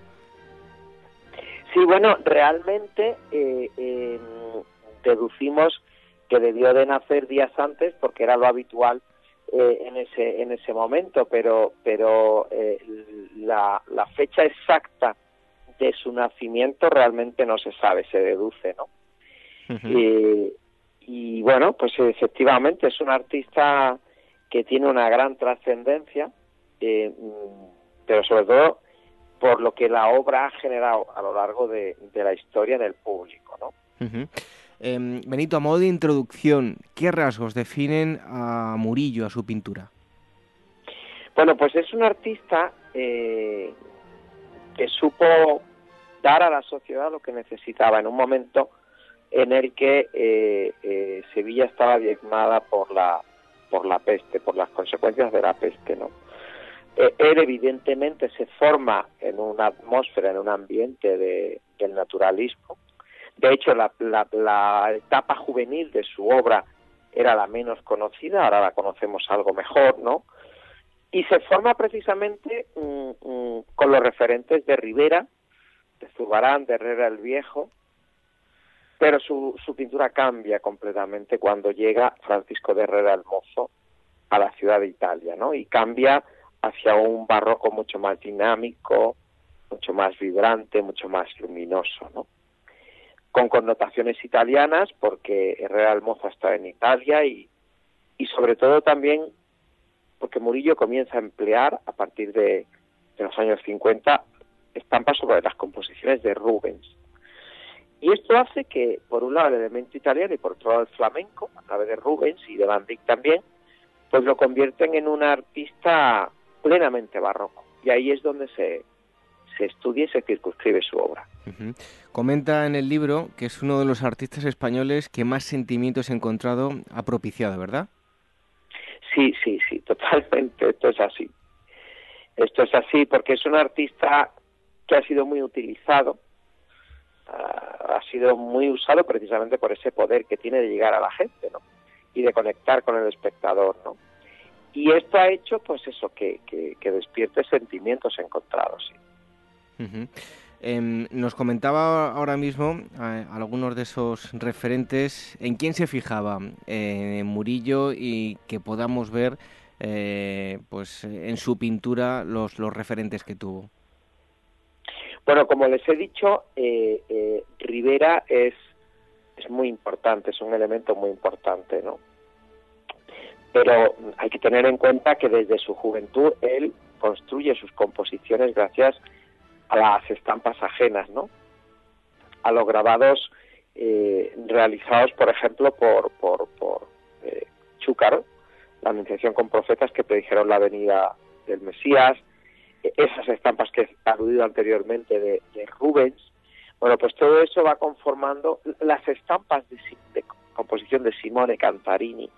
Sí, bueno, realmente eh, em, deducimos que debió de nacer días antes porque era lo habitual en ese en ese momento, pero pero la, la fecha exacta de su nacimiento realmente no se sabe, se deduce, ¿no? Y bueno, pues efectivamente es un artista que tiene una gran trascendencia, eh, pero sobre todo por lo que la obra ha generado a lo largo de, la historia del público. ¿no? Em, Benito, a modo de introducción, ¿qué rasgos definen a Murillo, a su pintura? Bueno, pues es un artista eh, que supo dar a la sociedad lo que necesitaba en un momento en el que eh, eh, Sevilla estaba diezmada por la por la peste, por las consecuencias de la peste, ¿no? Eh, él evidentemente se forma en una atmósfera, en un ambiente de, del naturalismo. De hecho, la, la, etapa juvenil de su obra era la menos conocida, ahora la conocemos algo mejor, ¿no? Y se forma precisamente mm, mm, con los referentes de Rivera, de Zubarán, de Herrera el Viejo, pero su, su pintura cambia completamente cuando llega Francisco de Herrera el Mozo a la ciudad de Italia, ¿no? Y cambia hacia un barroco mucho más dinámico, mucho más vibrante, mucho más luminoso, ¿no? Con connotaciones italianas, porque Herrera el Mozo está en Italia y, y sobre todo también porque Murillo comienza a emplear a partir de, de los años 50 estampas sobre las composiciones de Rubens. Y esto hace que, por un lado, el elemento italiano y por otro lado el flamenco, a través de Rubens y de Van Dyck también, pues lo convierten en un artista plenamente barroco. Y ahí es donde se, se estudia y se circunscribe su obra. Comenta en el libro que es uno de los artistas españoles que más sentimientos encontrado ha propiciado, ¿verdad? Sí, sí, sí, totalmente. Esto es así. Esto es así porque es un artista que ha sido muy utilizado ha sido muy usado precisamente por ese poder que tiene de llegar a la gente, ¿no? Y de conectar con el espectador, ¿no? Y esto ha hecho, pues eso, que, despierte sentimientos encontrados, em, nos comentaba ahora mismo eh, algunos de esos referentes, ¿en quién se fijaba en Murillo y que podamos ver eh, pues en su pintura los referentes que tuvo? Bueno, como les he dicho, eh, eh, Rivera es, es muy importante, es un elemento muy importante, ¿no? Pero hay que tener en cuenta que desde su juventud él construye sus composiciones gracias a las estampas ajenas, ¿no? A los grabados eh, realizados, por ejemplo, por, por, por Chúcaro, la Anunciación con Profetas que predijeron la venida del Mesías, esas estampas que he aludido anteriormente de, Rubens, bueno, pues todo eso va conformando las estampas de, composición de Simone Cantarini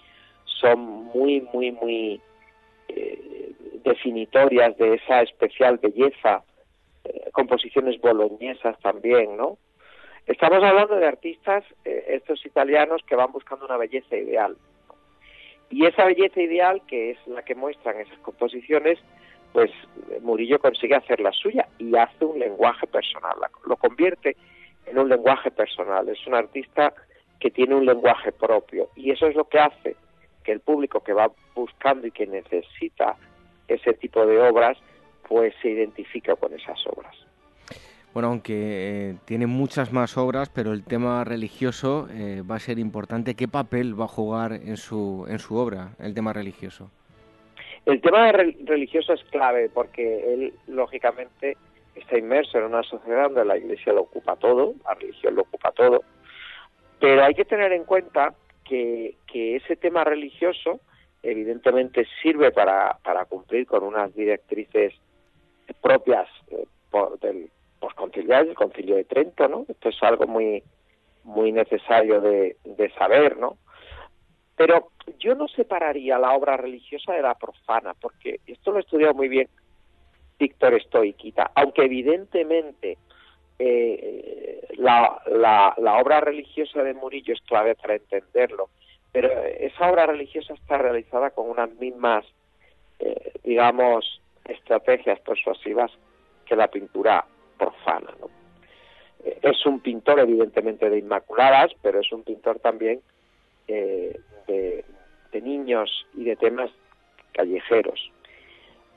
son muy, muy, muy eh, definitorias de esa especial belleza, eh, composiciones boloñesas también, ¿no? Estamos hablando de artistas, eh, estos italianos, que van buscando una belleza ideal. Y esa belleza ideal, que es la que muestran esas composiciones, pues Murillo consigue hacer la suya y hace un lenguaje personal, lo convierte en un lenguaje personal. Es un artista que tiene un lenguaje propio y eso es lo que hace que el público que va buscando y que necesita ese tipo de obras, pues se identifica con esas obras. Bueno, aunque eh, tiene muchas más obras, pero el tema religioso eh, va a ser importante. ¿Qué papel va a jugar en su, en su obra el tema religioso? El tema religioso es clave porque él, lógicamente, está inmerso en una sociedad donde la Iglesia lo ocupa todo, la religión lo ocupa todo, pero hay que tener en cuenta que, ese tema religioso evidentemente sirve para, para cumplir con unas directrices propias eh, del posconciliar, el concilio de Trento, ¿no? Esto es algo muy muy necesario de, de saber, ¿no? Pero yo no separaría la obra religiosa de la profana, porque esto lo ha estudiado muy bien Víctor Stoiquita, aunque evidentemente eh, la, la, obra religiosa de Murillo es clave para entenderlo, pero esa obra religiosa está realizada con unas mismas, eh, digamos, estrategias persuasivas que la pintura profana. ¿no? Eh, es un pintor evidentemente de inmaculadas, pero es un pintor también eh, de, niños y de temas callejeros.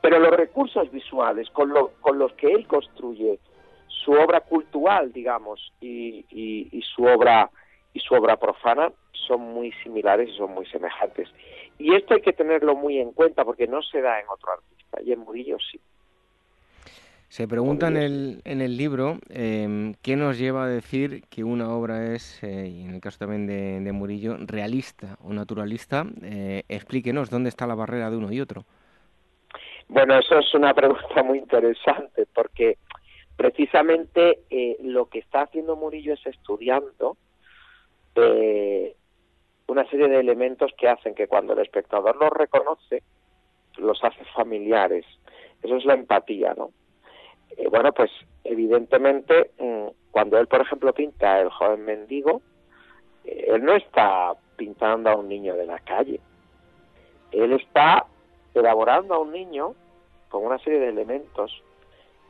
Pero los recursos visuales con, con los que él construye su obra cultural, digamos, y, y, su obra y su obra profana son muy similares y son muy semejantes. Y esto hay que tenerlo muy en cuenta porque no se da en otro artista y en Murillo sí. Se pregunta en el, en el libro em, qué nos lleva a decir que una obra es, eh, y en el caso también de, Murillo, realista o naturalista. Eh, explíquenos dónde está la barrera de uno y otro. Bueno, eso es una pregunta muy interesante porque precisamente eh, lo que está haciendo Murillo es estudiando eh, una serie de elementos que hacen que cuando el espectador los reconoce, los hace familiares. Eso es la empatía, ¿no? Eh, bueno, pues evidentemente mm, cuando él, por ejemplo, pinta el joven mendigo, él no está pintando a un niño de la calle. Él está elaborando a un niño con una serie de elementos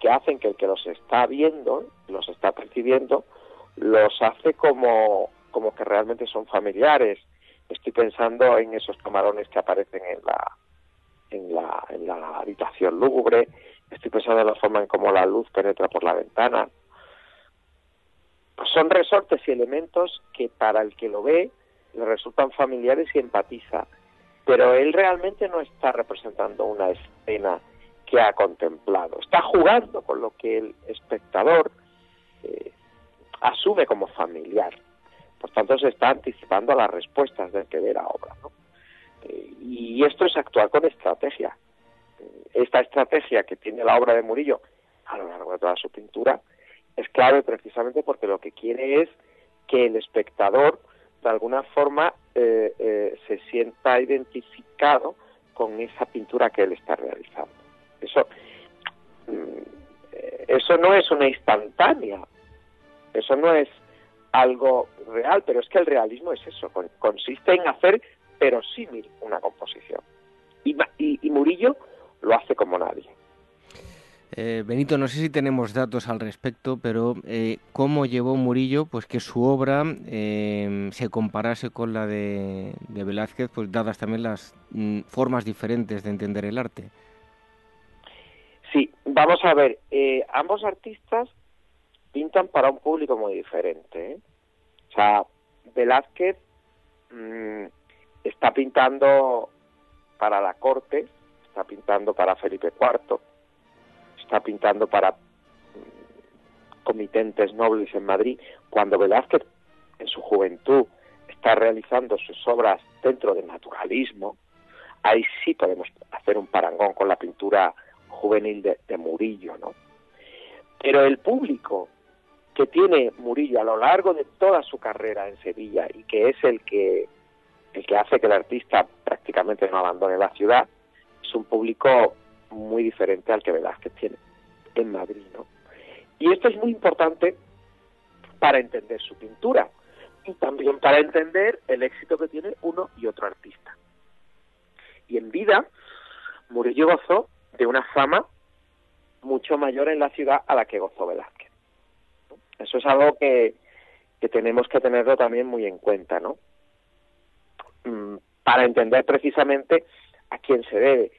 que hacen que el que los está viendo, los está percibiendo, los hace como, como que realmente son familiares. Estoy pensando en esos camarones que aparecen en la, en la, en la habitación lúgubre, estoy pensando en la forma en cómo la luz penetra por la ventana. Pues son resortes y elementos que para el que lo ve le resultan familiares y empatiza, pero él realmente no está representando una escena que ha contemplado. Está jugando con lo que el espectador eh, asume como familiar. Por tanto, se está anticipando a las respuestas del que ve la obra. Eh, y esto es actuar con estrategia. Esta estrategia que tiene la obra de Murillo a lo largo de toda su pintura es clave precisamente porque lo que quiere es que el espectador de alguna forma eh, se sienta identificado con esa pintura que él está realizando. Eso, mm, eso no es una instantánea, eso no es algo real, pero es que el realismo es eso, consiste en hacer verosímil una composición. Y, y, Murillo lo hace como nadie. Eh, Benito, no sé si tenemos datos al respecto, pero eh, ¿cómo llevó Murillo pues que su obra eh, se comparase con la de, Velázquez, pues dadas también las mm, formas diferentes de entender el arte? Sí, vamos a ver, eh, ambos artistas pintan para un público muy diferente. O sea, Velázquez mm, está pintando para la corte, está pintando para Felipe IV, está pintando para mm, comitentes nobles en Madrid, cuando Velázquez en su juventud está realizando sus obras dentro del naturalismo, ahí sí podemos hacer un parangón con la pintura juvenil de, Murillo, ¿no? Pero el público que tiene Murillo a lo largo de toda su carrera en Sevilla y que es el que el que hace que el artista prácticamente no abandone la ciudad, es un público muy diferente al que Velázquez tiene en Madrid, ¿no? Y esto es muy importante para entender su pintura y también para entender el éxito que tiene uno y otro artista. Y en vida, Murillo gozó de una fama mucho mayor en la ciudad a la que gozó Velázquez. Eso es algo que, que tenemos que tenerlo también muy en cuenta, ¿no? Mm, para entender precisamente a quién se debe.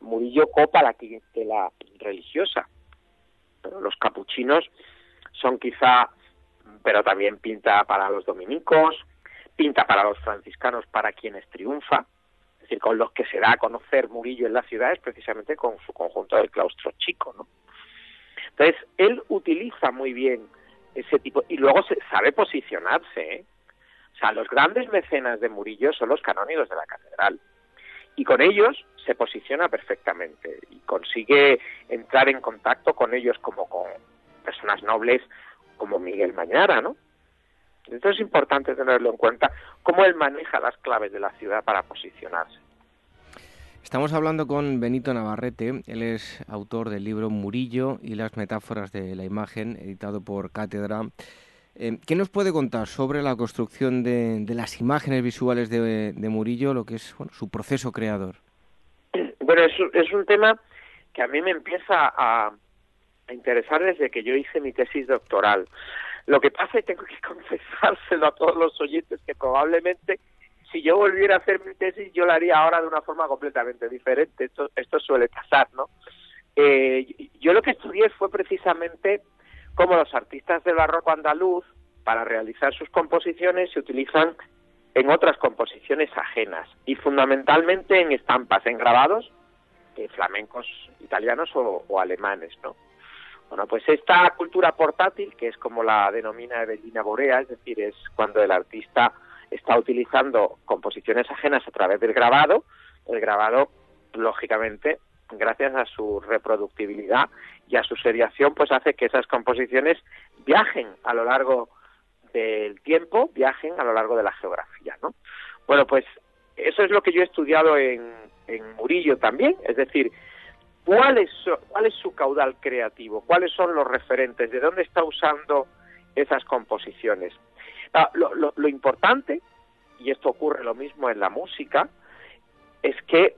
Murillo copa la clientela religiosa. Los capuchinos son quizá, pero también pinta para los dominicos, pinta para los franciscanos, para quienes triunfa, decir, con los que se da a conocer Murillo en la ciudad es precisamente con su conjunto del claustro chico, ¿no? Entonces, él utiliza muy bien ese tipo, y luego se sabe posicionarse, ¿eh? O sea, los grandes mecenas de Murillo son los canónigos de la catedral. Y con ellos se posiciona perfectamente y consigue entrar en contacto con ellos como con personas nobles como Miguel Mañara, ¿no? Entonces es importante tenerlo en cuenta, cómo él maneja las claves de la ciudad para posicionarse. Estamos hablando con Benito Navarrete, él es autor del libro Murillo y las metáforas de la imagen, editado por Cátedra. Eh, ¿Qué nos puede contar sobre la construcción de, las imágenes visuales de, Murillo, lo que es su proceso creador? Bueno, es, un tema que a mí me empieza a, interesar desde que yo hice mi tesis doctoral. Lo que pasa que tengo que confesárselo a todos los oyentes que probablemente si yo volviera a hacer mi tesis yo la haría ahora de una forma completamente diferente. Esto, esto suele pasar, ¿no? Eh, yo lo que estudié fue precisamente cómo los artistas del barroco andaluz, para realizar sus composiciones, se utilizan en otras composiciones ajenas y fundamentalmente en estampas, en grabados eh, flamencos italianos o, alemanes, ¿no? Bueno, pues esta cultura portátil, que es como la denomina Evelina Borea, es decir, es cuando el artista está utilizando composiciones ajenas a través del grabado, el grabado, lógicamente, gracias a su reproductibilidad y a su seriación, pues hace que esas composiciones viajen a lo largo del tiempo, viajen a lo largo de la geografía, ¿no? Bueno, pues eso es lo que yo he estudiado en, en Murillo también, es decir, ¿cuál es, cuál es su caudal creativo, cuáles son los referentes, de dónde está usando esas composiciones. Ah, lo, lo importante, y esto ocurre lo mismo en la música, es que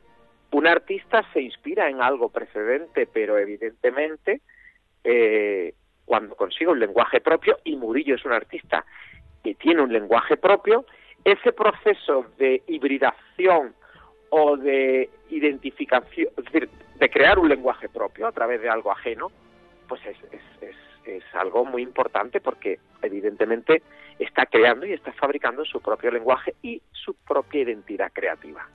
un artista se inspira en algo precedente, pero evidentemente eh, cuando consigue un lenguaje propio, y Murillo es un artista que tiene un lenguaje propio, ese proceso de hibridación o de identificación, es decir, de crear un lenguaje propio a través de algo ajeno, pues es, algo muy importante porque evidentemente está creando y está fabricando su propio lenguaje y su propia identidad creativa.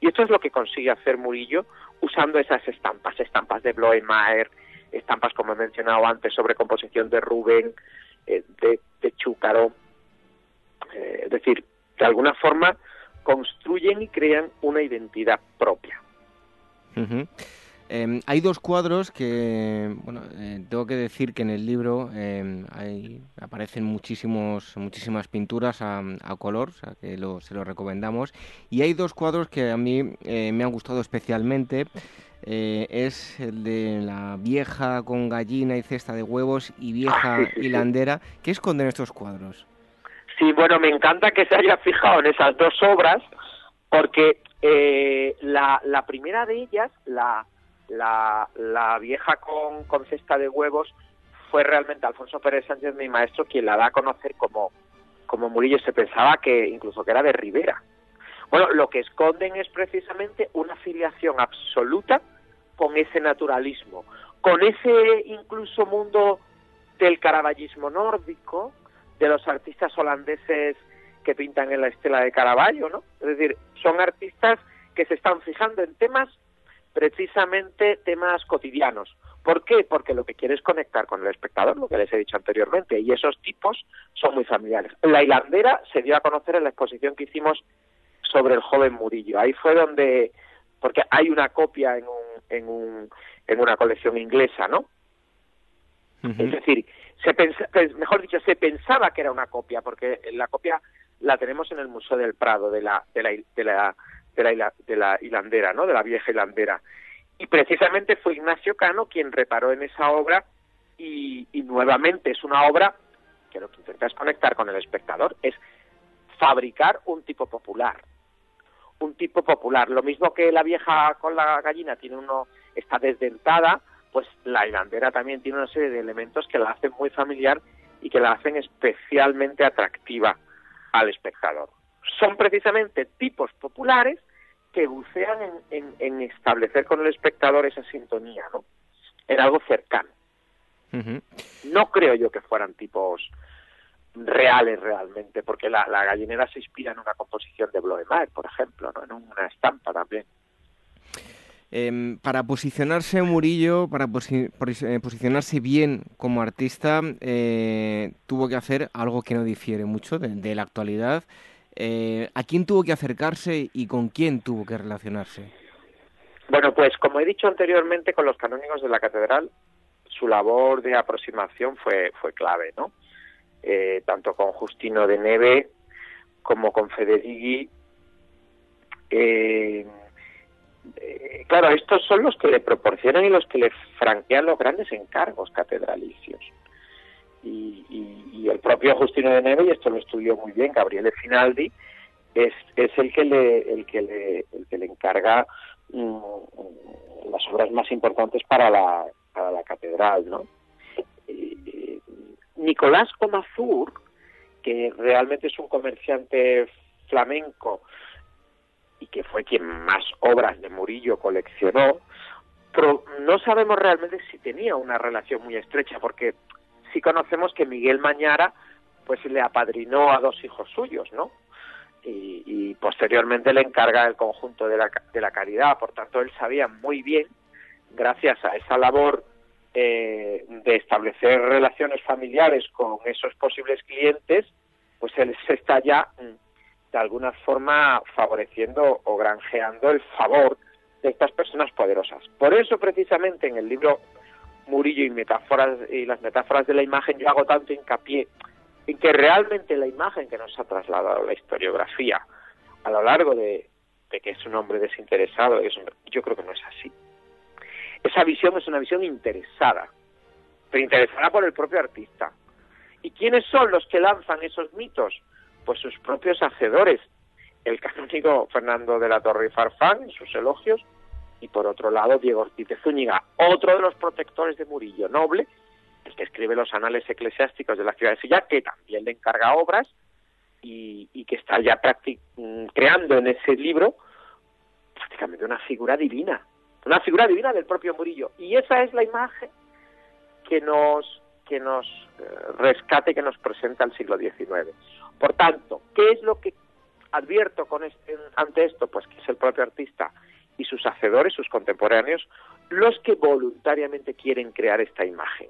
Y esto es lo que consigue hacer Murillo usando esas estampas, estampas de Bloemeyer, estampas, como he mencionado antes, sobre composición de Rubén, eh, de, Chúcaro. Eh, es decir, de alguna forma construyen y crean una identidad propia. Em, hay dos cuadros que, bueno, eh, tengo que decir que en el libro em, aparecen muchísimos, muchísimas pinturas a, color, o sea que se los recomendamos. Y hay dos cuadros que a mí eh, me han gustado especialmente. Eh, es el de la vieja con gallina y cesta de huevos y vieja ah, hilandera. ¿Qué esconden estos cuadros? Sí, bueno, me encanta que se haya fijado en esas dos obras, porque la, la primera de ellas, la, la, la vieja con, con cesta de huevos fue realmente Alfonso Pérez Sánchez, mi maestro, quien la da a conocer como, como Murillo. Se pensaba que incluso que era de Rivera. Bueno, lo que esconden es precisamente una afiliación absoluta con ese naturalismo, con ese incluso mundo del caraballismo nórdico, de los artistas holandeses que pintan en la estela de Caravaggio, ¿no? Es decir, son artistas que se están fijando en temas precisamente temas cotidianos. ¿Por qué? Porque lo que quiere es conectar con el espectador, lo que les he dicho anteriormente, y esos tipos son muy familiares. La hilandera se dio a conocer en la exposición que hicimos sobre el joven Murillo. Ahí fue donde, porque hay una copia en, un, en, un, en una colección inglesa, ¿no? Es decir, se pues, mejor dicho, se pensaba que era una copia, porque la copia la tenemos en el Museo del Prado de la, de la, de la de la, de la hilandera, ¿no? De la vieja hilandera. Y precisamente fue Ignacio Cano quien reparó en esa obra y, nuevamente es una obra que lo que intenta es conectar con el espectador, es fabricar un tipo popular. Un tipo popular. Lo mismo que la vieja con la gallina tiene uno, está desdentada, pues la hilandera también tiene una serie de elementos que la hacen muy familiar y que la hacen especialmente atractiva al espectador. Son precisamente tipos populares que bucean en, establecer con el espectador esa sintonía, ¿no? En algo cercano. No creo yo que fueran tipos reales realmente, porque la, gallinera se inspira en una composición de Bloemer, por ejemplo, ¿no? en una estampa también. Em, para posicionarse Murillo, para eh, posicionarse bien como artista, eh, tuvo que hacer algo que no difiere mucho de la actualidad, eh, ¿A quién tuvo que acercarse y con quién tuvo que relacionarse? Bueno, pues como he dicho anteriormente, con los canónigos de la catedral, su labor de aproximación fue, fue clave, ¿no? Eh, tanto con Justino de Neve como con Federighi. Eh, claro, estos son los que le proporcionan y los que le franquean los grandes encargos catedralicios. Y y, el propio Justino de Neve, y esto lo estudió muy bien Gabriele Finaldi, es, es el que le, el que le, el que le encarga mm, las obras más importantes para la, para la catedral, ¿no? Nicolás Comazur, que realmente es un comerciante flamenco y que fue quien más obras de Murillo coleccionó, pero no sabemos realmente si tenía una relación muy estrecha, porque sí conocemos que Miguel Mañara pues le apadrinó a dos hijos suyos, ¿no? Y, posteriormente le encarga el conjunto de la, de la caridad. Por tanto, él sabía muy bien, gracias a esa labor eh, de establecer relaciones familiares con esos posibles clientes, pues él se está ya mm, de alguna forma favoreciendo o granjeando el favor de estas personas poderosas. Por eso precisamente en el libro Murillo y metáforas y las metáforas de la imagen yo hago tanto hincapié en que realmente la imagen que nos ha trasladado la historiografía a lo largo de, que es un hombre desinteresado, yo creo que no es así. Esa visión es una visión interesada, pero interesada por el propio artista. ¿Y quiénes son los que lanzan esos mitos? Pues sus propios hacedores. El canónigo Fernando de la Torre y Farfán en sus elogios, y por otro lado Diego Ortiz de Zúñiga, otro de los protectores de Murillo Noble, el que escribe los anales eclesiásticos de la ciudad de Sevilla, que también le encarga obras y, que está ya mm, creando en ese libro prácticamente una figura divina, una figura divina del propio Murillo. Y esa es la imagen que nos que nos eh, rescate, que nos presenta el siglo XIX. Por tanto, ¿qué es lo que advierto con este, ante esto? Pues que es el propio artista y sus hacedores, sus contemporáneos, los que voluntariamente quieren crear esta imagen.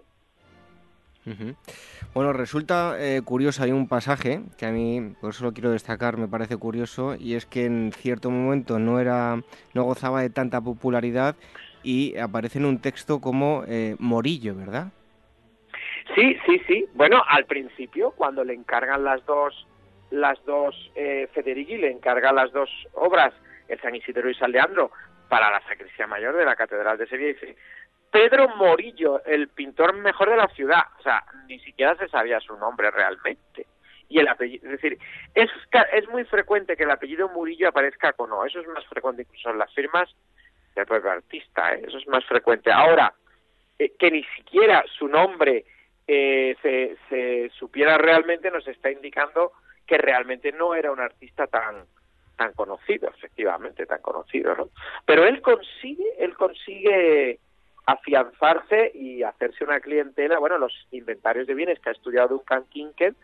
Bueno, resulta eh, curioso, hay un pasaje que a mí, por eso lo quiero destacar, me parece curioso, y es que en cierto momento no era, no gozaba de tanta popularidad y aparece en un texto como eh, Morillo, ¿verdad? Sí, sí, sí. Bueno, al principio, cuando le encargan las dos, las dos, eh, Federighi le encarga las dos obras, el San Isidro y San Leandro, para la sacristía mayor de la Catedral de Sevilla, dice, Pedro Morillo, el pintor mejor de la ciudad. O sea, ni siquiera se sabía su nombre realmente. Y el apellido, es decir, es, es muy frecuente que el apellido Murillo aparezca con O. Eso es más frecuente incluso en las firmas del propio artista. ¿eh? Eso es más frecuente. Ahora, eh, que ni siquiera su nombre eh, se, se supiera realmente nos está indicando que realmente no era un artista tan tan conocido, efectivamente, tan conocido, ¿no? Pero él consigue, él consigue afianzarse y hacerse una clientela. Bueno, los inventarios de bienes que ha estudiado Duncan Kinken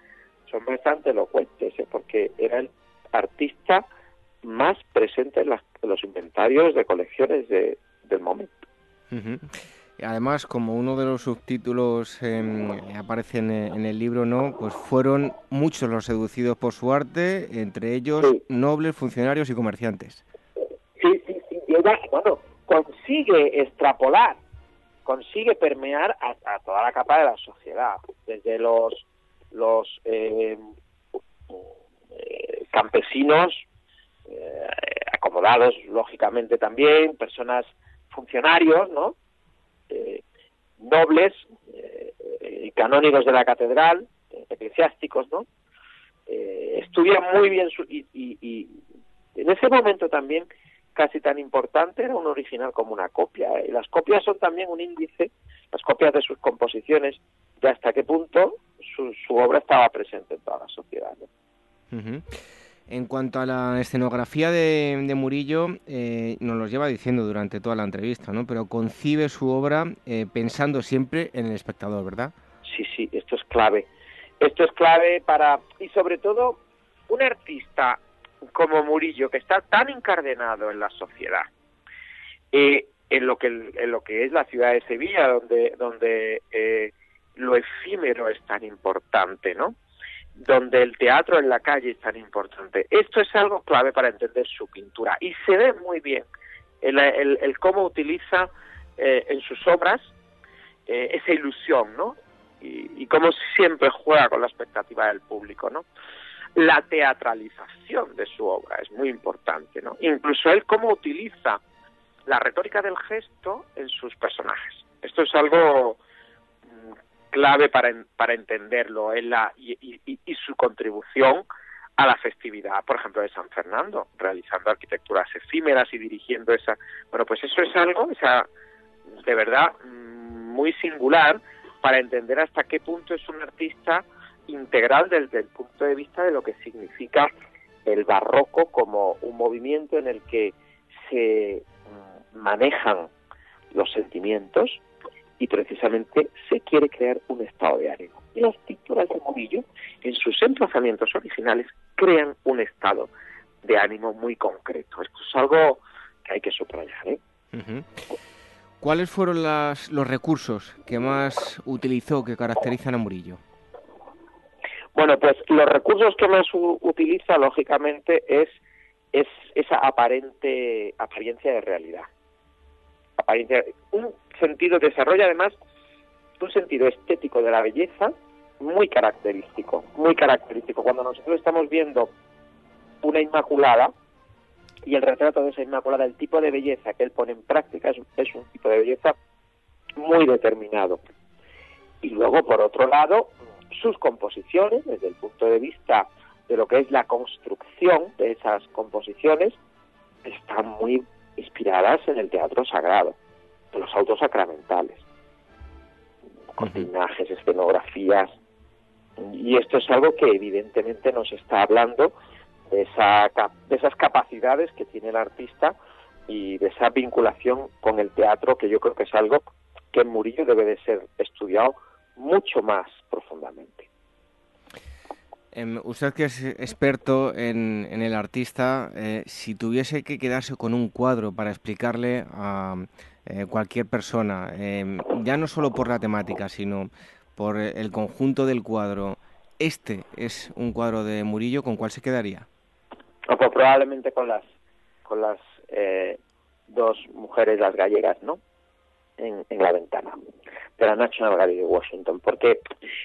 son bastante elocuentes, ¿eh? porque era el artista más presente en, los inventarios de colecciones de, del momento. Además, como uno de los subtítulos em, aparece en, el libro, ¿no? Pues fueron muchos los seducidos por su arte, entre ellos nobles, funcionarios y comerciantes. Sí, sí, sí. Y bueno, consigue extrapolar consigue permear a, toda la capa de la sociedad, desde los, los eh, eh, campesinos, eh, acomodados lógicamente también, personas funcionarios, ¿no? Nobles y canónigos de la catedral, eclesiásticos, ¿no? estudian muy bien su, y, y en ese momento también casi tan importante era un original como una copia. ¿eh? Y las copias son también un índice, las copias de sus composiciones, de hasta qué punto su, obra estaba presente en toda la sociedad. En cuanto a la escenografía de, Murillo, eh, nos lo lleva diciendo durante toda la entrevista, ¿no? Pero concibe su obra eh, pensando siempre en el espectador, ¿verdad? Sí, sí, esto es clave. Esto es clave para, y sobre todo, un artista como Murillo, que está tan encardenado en la sociedad, eh, en lo que en lo que es la ciudad de Sevilla, donde donde eh, lo efímero es tan importante, ¿no? Donde el teatro en la calle es tan importante. Esto es algo clave para entender su pintura y se ve muy bien el, cómo utiliza eh, en sus obras esa ilusión, ¿no? Y, y cómo siempre juega con la expectativa del público, ¿no? la teatralización de su obra es muy importante, ¿no? Incluso él cómo utiliza la retórica del gesto en sus personajes. Esto es algo clave para, para entenderlo es la, y, y, su contribución a la festividad, por ejemplo, de San Fernando, realizando arquitecturas efímeras y dirigiendo esa... Bueno, pues eso es algo, esa, de verdad, mm, muy singular para entender hasta qué punto es un artista integral desde el punto de vista de lo que significa el barroco como un movimiento en el que se mm, manejan los sentimientos y precisamente se quiere crear un estado de ánimo. Y las pinturas de Murillo, en sus emplazamientos originales, crean un estado de ánimo muy concreto. Esto es algo que hay que subrayar. ¿eh? ¿Cuáles fueron las, los recursos que más utilizó que caracterizan a Murillo? Bueno, pues los recursos que más utiliza, lógicamente, es, es esa aparente apariencia de realidad. Apariencia, un sentido, desarrolla además un sentido estético de la belleza muy característico, muy característico. Cuando nosotros estamos viendo una inmaculada y el retrato de esa inmaculada, el tipo de belleza que él pone en práctica es, es un tipo de belleza muy determinado. Y luego, por otro lado, sus composiciones, desde el punto de vista de lo que es la construcción de esas composiciones, están muy inspiradas en el teatro sagrado, los autos sacramentales, cortinajes, escenografías, y esto es algo que evidentemente nos está hablando de, esa, de esas capacidades que tiene el artista y de esa vinculación con el teatro, que yo creo que es algo que en Murillo debe de ser estudiado mucho más profundamente. Em, usted que es experto en, el artista, eh, si tuviese que quedarse con un cuadro para explicarle a eh, cualquier persona, em, ya no solo por la temática, sino por el conjunto del cuadro, este es un cuadro de Murillo, ¿con cuál se quedaría? pues probablemente con las con las eh, dos mujeres, las gallegas, ¿no? En, en la ventana de la National Gallery de Washington, porque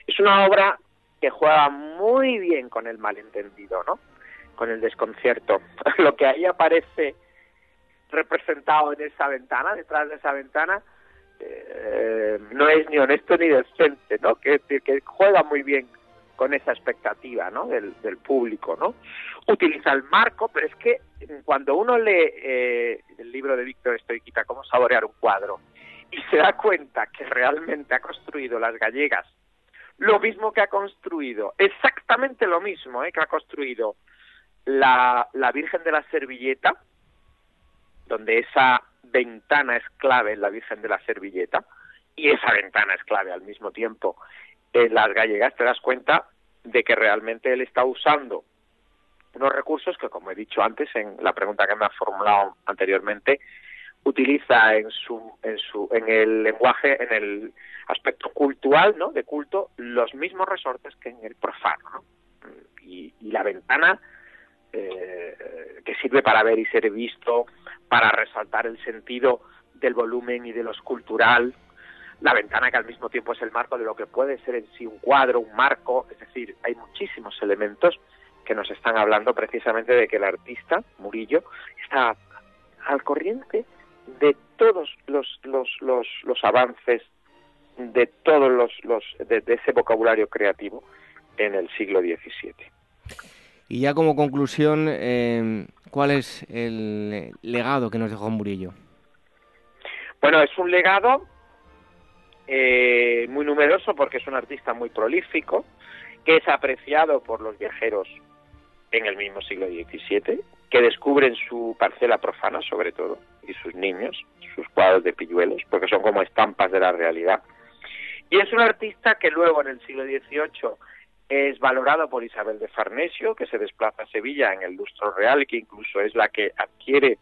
es una obra que juega muy bien con el malentendido, ¿no? Con el desconcierto. Lo que ahí aparece representado en esa ventana, detrás de esa ventana, eh, no es ni honesto ni decente, ¿no? Que, que juega muy bien con esa expectativa, ¿no? Del, público, ¿no? Utiliza el marco, pero es que cuando uno lee eh, el libro de Víctor Estoiquita, Cómo saborear un cuadro, y se da cuenta que realmente ha construido las gallegas lo mismo que ha construido, exactamente lo mismo ¿eh? que ha construido la Virgen de la Servilleta, donde esa ventana es clave en la Virgen de la Servilleta, y esa ventana es clave al mismo tiempo en las gallegas, te das cuenta de que realmente él está usando unos recursos que, como he dicho antes en la pregunta que me ha formulado anteriormente, utiliza en su en su en el lenguaje en el aspecto cultural no de culto los mismos resortes que en el profano ¿no? y, la ventana eh, que sirve para ver y ser visto para resaltar el sentido del volumen y de lo escultural la ventana que al mismo tiempo es el marco de lo que puede ser en sí un cuadro un marco es decir hay muchísimos elementos que nos están hablando precisamente de que el artista Murillo está al corriente de todos los, los, los, los avances, de todos los, los de, ese vocabulario creativo en el siglo XVII. Y ya como conclusión, eh, ¿cuál es el legado que nos dejó Murillo? Bueno, es un legado eh, muy numeroso porque es un artista muy prolífico, que es apreciado por los viajeros en el mismo siglo XVII, que descubren su parcela profana sobre todo, y sus niños, sus cuadros de pilluelos, porque son como estampas de la realidad. Y es un artista que luego en el siglo XVIII es valorado por Isabel de Farnesio, que se desplaza a Sevilla en el lustro real que incluso es la que adquiere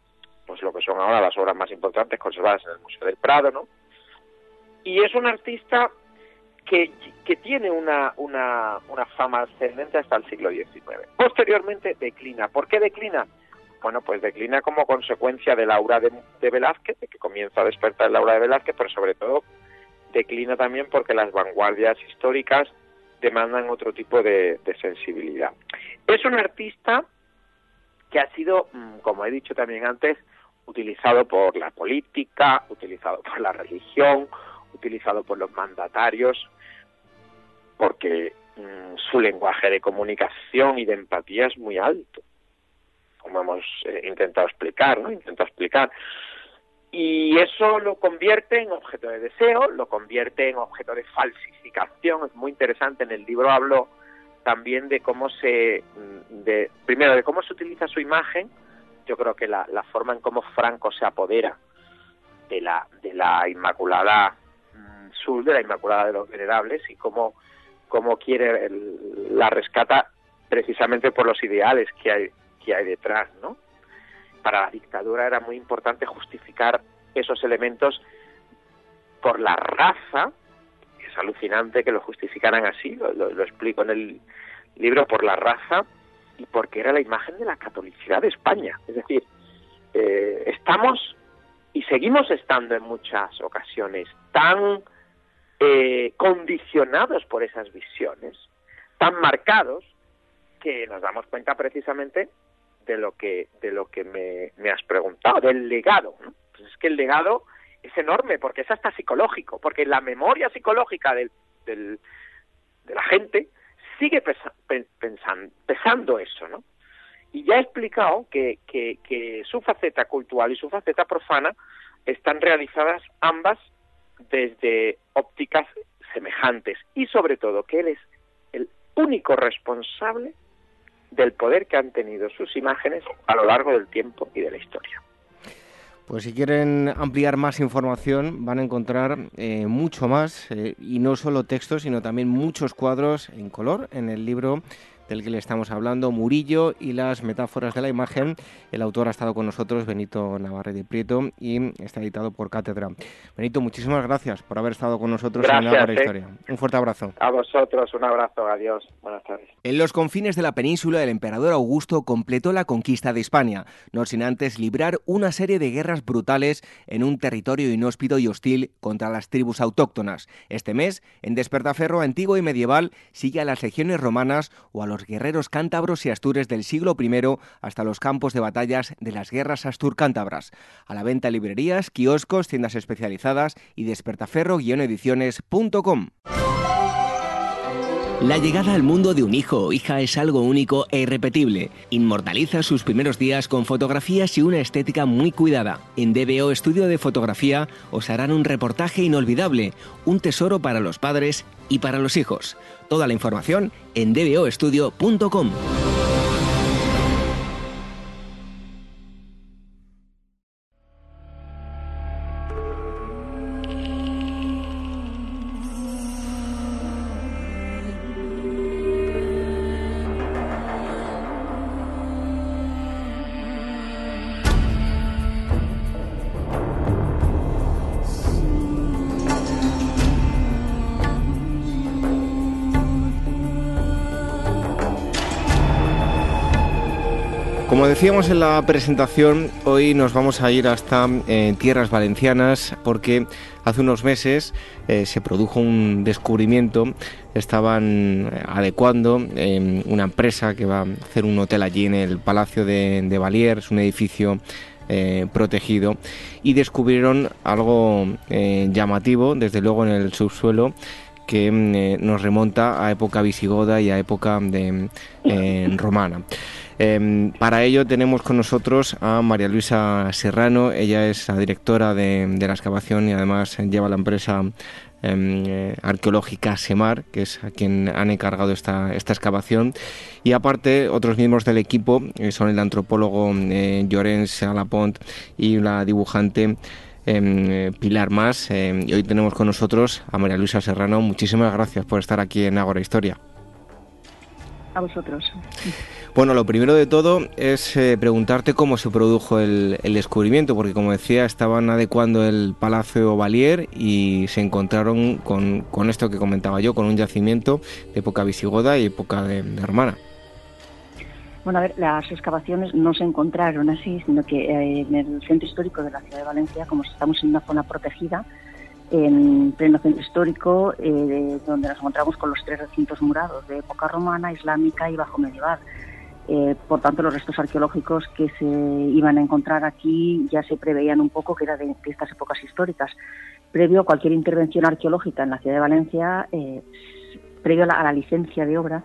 pues lo que son ahora las obras más importantes conservadas en el Museo del Prado, ¿no? Y es un artista que, que tiene una, una, fama ascendente hasta el siglo XIX. Posteriormente declina. ¿Por qué declina? Bueno, pues declina como consecuencia de la aura de, Velázquez, de que comienza a despertar la aura de Velázquez, pero sobre todo declina también porque las vanguardias históricas demandan otro tipo de, sensibilidad. Es un artista que ha sido, mm, como he dicho también antes, utilizado por la política, utilizado por la religión, utilizado por los mandatarios, porque mm, su lenguaje de comunicación y de empatía es muy alto, como hemos eh, intentado explicar, ¿no? Intentado explicar. Y eso lo convierte en objeto de deseo, lo convierte en objeto de falsificación. Es muy interesante. En el libro hablo también de cómo se, mm, de, primero, de cómo se utiliza su imagen. Yo creo que la, forma en cómo Franco se apodera de la, de la Inmaculada mm, Sur, de la Inmaculada de los Venerables, y cómo, cómo quiere la rescata precisamente por los ideales que hay, que hay detrás, ¿no? Para la dictadura era muy importante justificar esos elementos por la raza, es alucinante que lo justificaran así, lo, explico en el libro, por la raza y porque era la imagen de la catolicidad de España. Es decir, eh, estamos y seguimos estando en muchas ocasiones tan eh, condicionados por esas visiones, tan marcados, que nos damos cuenta precisamente de lo que de lo que me, has preguntado, del legado. Pues es que el legado es enorme porque es hasta psicológico, porque la memoria psicológica del, del de la gente sigue pensando, pesando eso, ¿no? Y ya he explicado que, que, su faceta cultural y su faceta profana están realizadas ambas desde ópticas semejantes y sobre todo que él es el único responsable del poder que han tenido sus imágenes a lo largo del tiempo y de la historia. Pues si quieren ampliar más información van a encontrar eh, mucho más eh, y no solo textos sino también muchos cuadros en color en el libro del que le estamos hablando, Murillo y las metáforas de la imagen. El autor ha estado con nosotros, Benito Navarre de Prieto, y está editado por Cátedra. Benito, muchísimas gracias por haber estado con nosotros en la Historia. Un fuerte abrazo. A vosotros, un abrazo, adiós, buenas tardes. En los confines de la península, el emperador Augusto completó la conquista de España, no sin antes librar una serie de guerras brutales en un territorio inhóspito y hostil contra las tribus autóctonas. Este mes, en Despertaferro antiguo y medieval, sigue a las legiones romanas o a los guerreros cántabros y astures del siglo I hasta los campos de batallas de las guerras astur-cántabras. A la venta librerías, kioscos, tiendas especializadas y despertaferro-ediciones.com. La llegada al mundo de un hijo o hija es algo único e irrepetible. Inmortaliza sus primeros días con fotografías y una estética muy cuidada. En DBO Estudio de Fotografía os harán un reportaje inolvidable, un tesoro para los padres y para los hijos. Toda la información en dboestudio.com. decíamos en la presentación, hoy nos vamos a ir hasta eh, tierras valencianas porque hace unos meses eh, se produjo un descubrimiento. Estaban eh, adecuando una empresa que va a hacer un hotel allí en el Palacio de, de Valier, es un edificio protegido, y descubrieron algo llamativo, desde luego en el subsuelo que nos remonta a época visigoda y a época de, romana. Em, para ello tenemos con nosotros a María Luisa Serrano, ella es la directora de, la excavación y además lleva la empresa em, eh, arqueológica SEMAR, que es a quien han encargado esta, excavación. Y aparte, otros miembros del equipo eh, son el antropólogo eh, Llorens Alapont y la dibujante eh, Pilar Más. y hoy tenemos con nosotros a María Luisa Serrano. Muchísimas gracias por estar aquí en Agora Historia. A vosotros. Bueno, lo primero de todo es eh, preguntarte cómo se produjo el, descubrimiento, porque como decía, estaban adecuando el Palacio Valier y se encontraron con, esto que comentaba yo, con un yacimiento de época visigoda y época de, hermana. Bueno, a ver, las excavaciones no se encontraron así, sino que eh, en el centro histórico de la ciudad de Valencia, como estamos en una zona protegida, en pleno centro histórico, eh, donde nos encontramos con los tres recintos murados de época romana, islámica y bajo medieval. Eh, por tanto, los restos arqueológicos que se iban a encontrar aquí ya se preveían un poco que era de, estas épocas históricas. Previo a cualquier intervención arqueológica en la ciudad de Valencia, eh, previo a la, licencia de obra,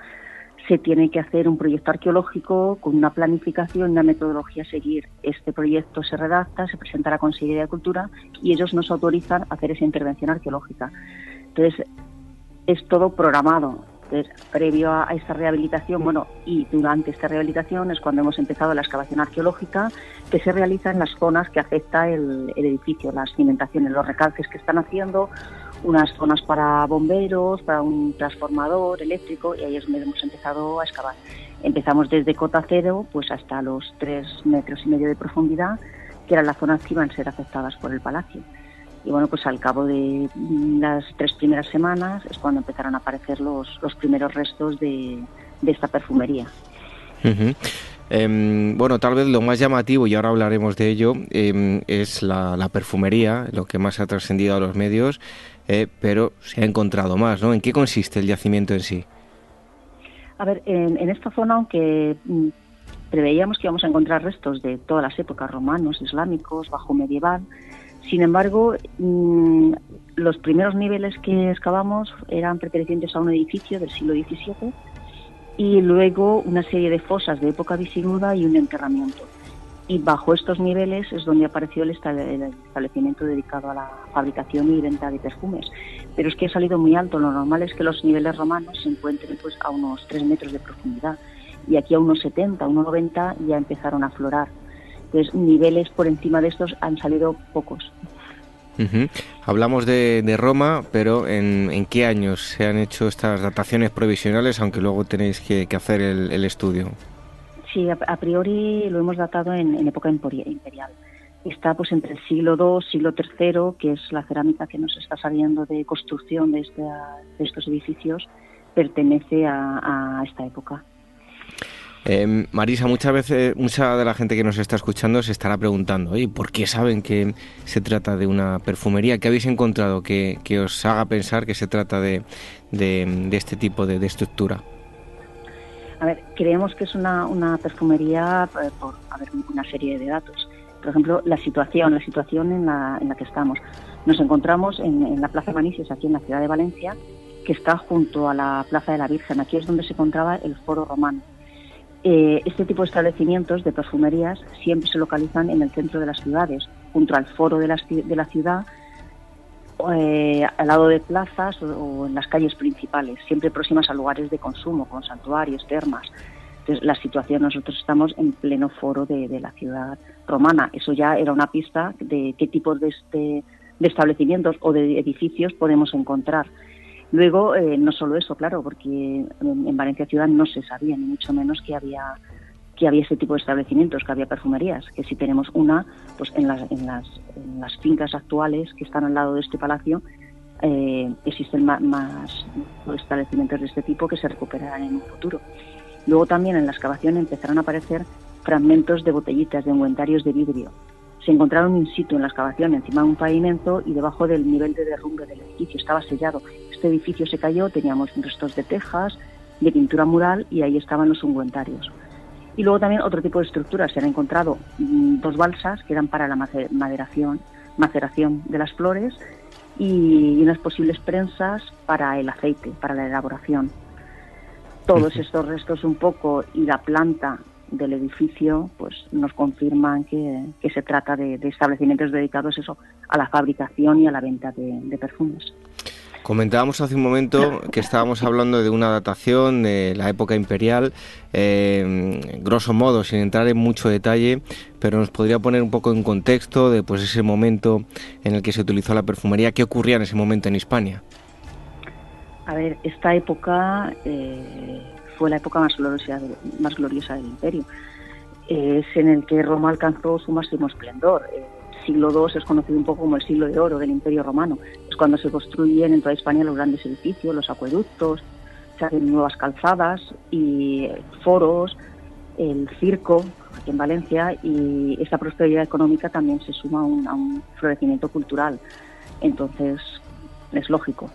se tiene que hacer un proyecto arqueológico con una planificación una metodología a seguir. Este proyecto se redacta, se presenta a la Consejería de Cultura y ellos nos autorizan a hacer esa intervención arqueológica. Entonces, es todo programado. Previo a, esta rehabilitación, bueno, y durante esta rehabilitación es cuando hemos empezado la excavación arqueológica que se realiza en las zonas que afecta el, edificio, las cimentaciones, los recalces que están haciendo, unas zonas para bomberos, para un transformador eléctrico, y ahí es donde hemos empezado a excavar. Empezamos desde cota cero pues hasta los tres metros y medio de profundidad, que eran las zonas que iban a ser afectadas por el palacio. Y bueno, pues al cabo de las tres primeras semanas es cuando empezaron a aparecer los, los primeros restos de, esta perfumería. Em, bueno, tal vez lo más llamativo, y ahora hablaremos de ello, em, es la, perfumería, lo que más ha trascendido a los medios, eh, pero se ha encontrado más, ¿no? ¿En qué consiste el yacimiento en sí? A ver, en, en esta zona, aunque mm, preveíamos que íbamos a encontrar restos de todas las épocas, romanos, islámicos, bajo medieval, sin embargo, mm, los primeros niveles que excavamos eran pertenecientes a un edificio del siglo XVII y luego una serie de fosas de época visigoda y un enterramiento. Y bajo estos niveles es donde apareció el establecimiento dedicado a la fabricación y venta de perfumes. Pero es que ha salido muy alto. Lo normal es que los niveles romanos se encuentren pues, a unos 3 metros de profundidad. Y aquí a unos 70, unos 90 ya empezaron a aflorar niveles por encima de estos han salido pocos. Hablamos de, Roma, pero ¿en, qué años se han hecho estas dataciones provisionales, aunque luego tenéis que, hacer el, estudio? Sí, a, priori lo hemos datado en, época imperial. Está pues entre el siglo II, siglo III, que es la cerámica que nos está saliendo de construcción de, estos edificios, pertenece a esta época. Eh, Marisa, muchas veces, mucha de la gente que nos está escuchando se estará preguntando, ¿y por qué saben que se trata de una perfumería? ¿Qué habéis encontrado que, os haga pensar que se trata de, este tipo de, estructura? A ver, creemos que es una, perfumería eh, por una serie de datos. Por ejemplo, la situación, la situación en la, en la que estamos. Nos encontramos en, en la Plaza Manicios, aquí en la ciudad de Valencia, que está junto a la Plaza de la Virgen. Aquí es donde se encontraba el foro romano eh, este tipo de establecimientos de perfumerías siempre se localizan en el centro de las ciudades, junto al foro de la, de la ciudad, eh, al lado de plazas o, en las calles principales, siempre próximas a lugares de consumo, con santuarios, termas. Entonces, la situación, nosotros estamos en pleno foro de, la ciudad romana. Eso ya era una pista de qué tipo de, este, de establecimientos o de edificios podemos encontrar. Luego, eh, no solo eso, claro, porque en, Valencia Ciudad no se sabía, ni mucho menos que había que había ese tipo de establecimientos, que había perfumerías, que si tenemos una, pues en las, en las, las fincas actuales que están al lado de este palacio, eh, existen más, más, establecimientos de este tipo que se recuperarán en un futuro. Luego también en la excavación empezaron a aparecer fragmentos de botellitas, de ungüentarios de vidrio, se encontraron in situ en la excavación encima de un pavimento y debajo del nivel de derrumbe del edificio. Estaba sellado. Este edificio se cayó, teníamos restos de tejas, de pintura mural y ahí estaban los ungüentarios. Y luego también otro tipo de estructuras. Se han encontrado mm, dos balsas que eran para la maderación, maceración de las flores y unas posibles prensas para el aceite, para la elaboración. Todos estos restos un poco y la planta del edificio pues nos confirman que, se trata de, establecimientos dedicados eso a la fabricación y a la venta de, perfumes. Comentábamos hace un momento que estábamos hablando de una datación de la época imperial, eh, grosso modo, sin entrar en mucho detalle, pero nos podría poner un poco en contexto de pues ese momento en el que se utilizó la perfumería, qué ocurría en ese momento en Hispania. A ver, esta época eh, fue la época más gloriosa, más gloriosa del imperio. Es en el que Roma alcanzó su máximo esplendor. El siglo II es conocido un poco como el siglo de oro del imperio romano. Es cuando se construyen en toda España los grandes edificios, los acueductos, se hacen nuevas calzadas y foros, el circo aquí en Valencia y esta prosperidad económica también se suma a un, a un florecimiento cultural. Entonces, es lógico.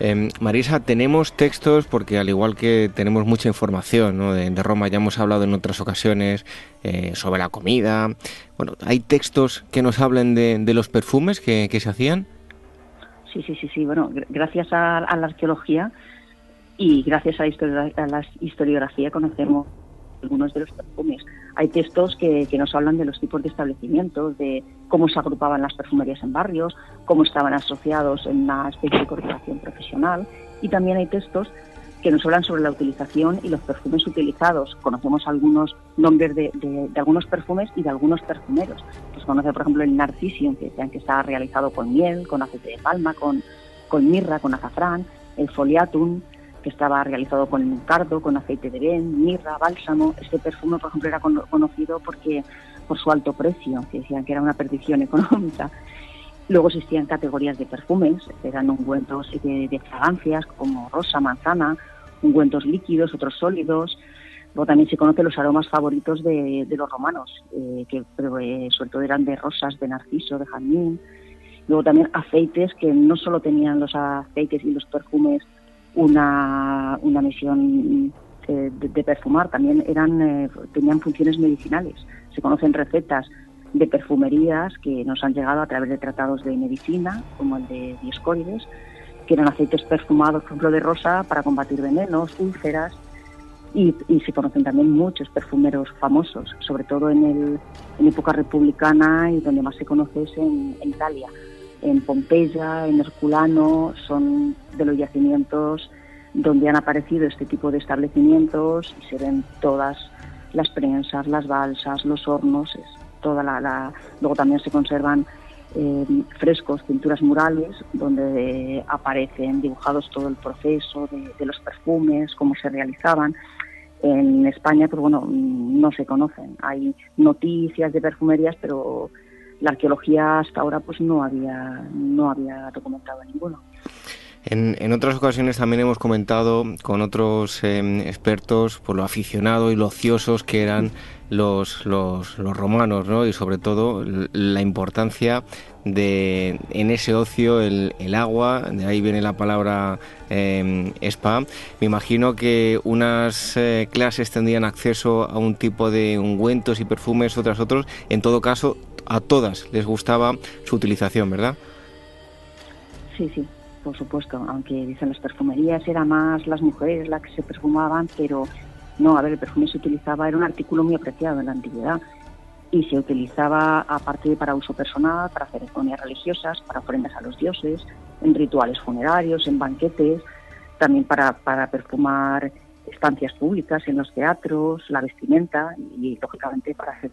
Em, Marisa, tenemos textos, porque al igual que tenemos mucha información de, Roma, ya hemos hablado en otras ocasiones eh, sobre la comida. Bueno, ¿hay textos que nos hablen de, los perfumes que, se hacían? Sí, sí, sí, sí. Bueno, gracias a, la arqueología y gracias a, a la historiografía conocemos algunos de los perfumes. Hay textos que, que, nos hablan de los tipos de establecimientos, de cómo se agrupaban las perfumerías en barrios, cómo estaban asociados en una especie de corporación profesional y también hay textos que nos hablan sobre la utilización y los perfumes utilizados. Conocemos algunos nombres de, algunos perfumes y de algunos perfumeros. Pues conoce, por ejemplo, el Narcisium, que decían que está realizado con miel, con aceite de palma, con, con mirra, con azafrán, el Foliatum, que estaba realizado con cardo, con aceite de ben, mirra, bálsamo. Este perfume, por ejemplo, era conocido porque por su alto precio, que decían que era una perdición económica. Luego existían categorías de perfumes, eran ungüentos de, de fragancias como rosa, manzana, ungüentos líquidos, otros sólidos. Luego también se conocen los aromas favoritos de, los romanos, eh, que eh, sobre todo eran de rosas, de narciso, de jazmín. Luego también aceites que no solo tenían los aceites y los perfumes una, una misión eh, de, perfumar, también eran tenían funciones medicinales. Se conocen recetas de perfumerías que nos han llegado a través de tratados de medicina, como el de Dioscórides, que eran aceites perfumados, por ejemplo, de rosa para combatir venenos, úlceras, y, se conocen también muchos perfumeros famosos, sobre todo en, el, en época republicana y donde más se conoce es en, Italia. En Pompeya, en Herculano, son de los yacimientos donde han aparecido este tipo de establecimientos y se ven todas las prensas, las balsas, los hornos, toda la, luego también se conservan eh, frescos, pinturas murales, donde aparecen dibujados todo el proceso de, los perfumes, cómo se realizaban. En España, pues bueno, no se conocen. Hay noticias de perfumerías, pero la arqueología hasta ahora pues no había, no había documentado ninguno. En, otras ocasiones también hemos comentado con otros em, expertos por lo aficionado y lo ociosos que eran los, los, romanos, ¿no? Y sobre todo la importancia de en ese ocio el, agua, de ahí viene la palabra em, spa. Me imagino que unas eh, clases tendrían acceso a un tipo de ungüentos y perfumes, otras otros. En todo caso, a todas les gustaba su utilización, ¿verdad? Sí, sí por supuesto, aunque dicen las perfumerías era más las mujeres las que se perfumaban, pero no, a ver, el perfume se utilizaba, era un artículo muy apreciado en la antigüedad y se utilizaba aparte para uso personal, para ceremonias religiosas, para ofrendas a los dioses, en rituales funerarios, en banquetes, también para, para perfumar estancias públicas en los teatros, la vestimenta y, lógicamente para hacer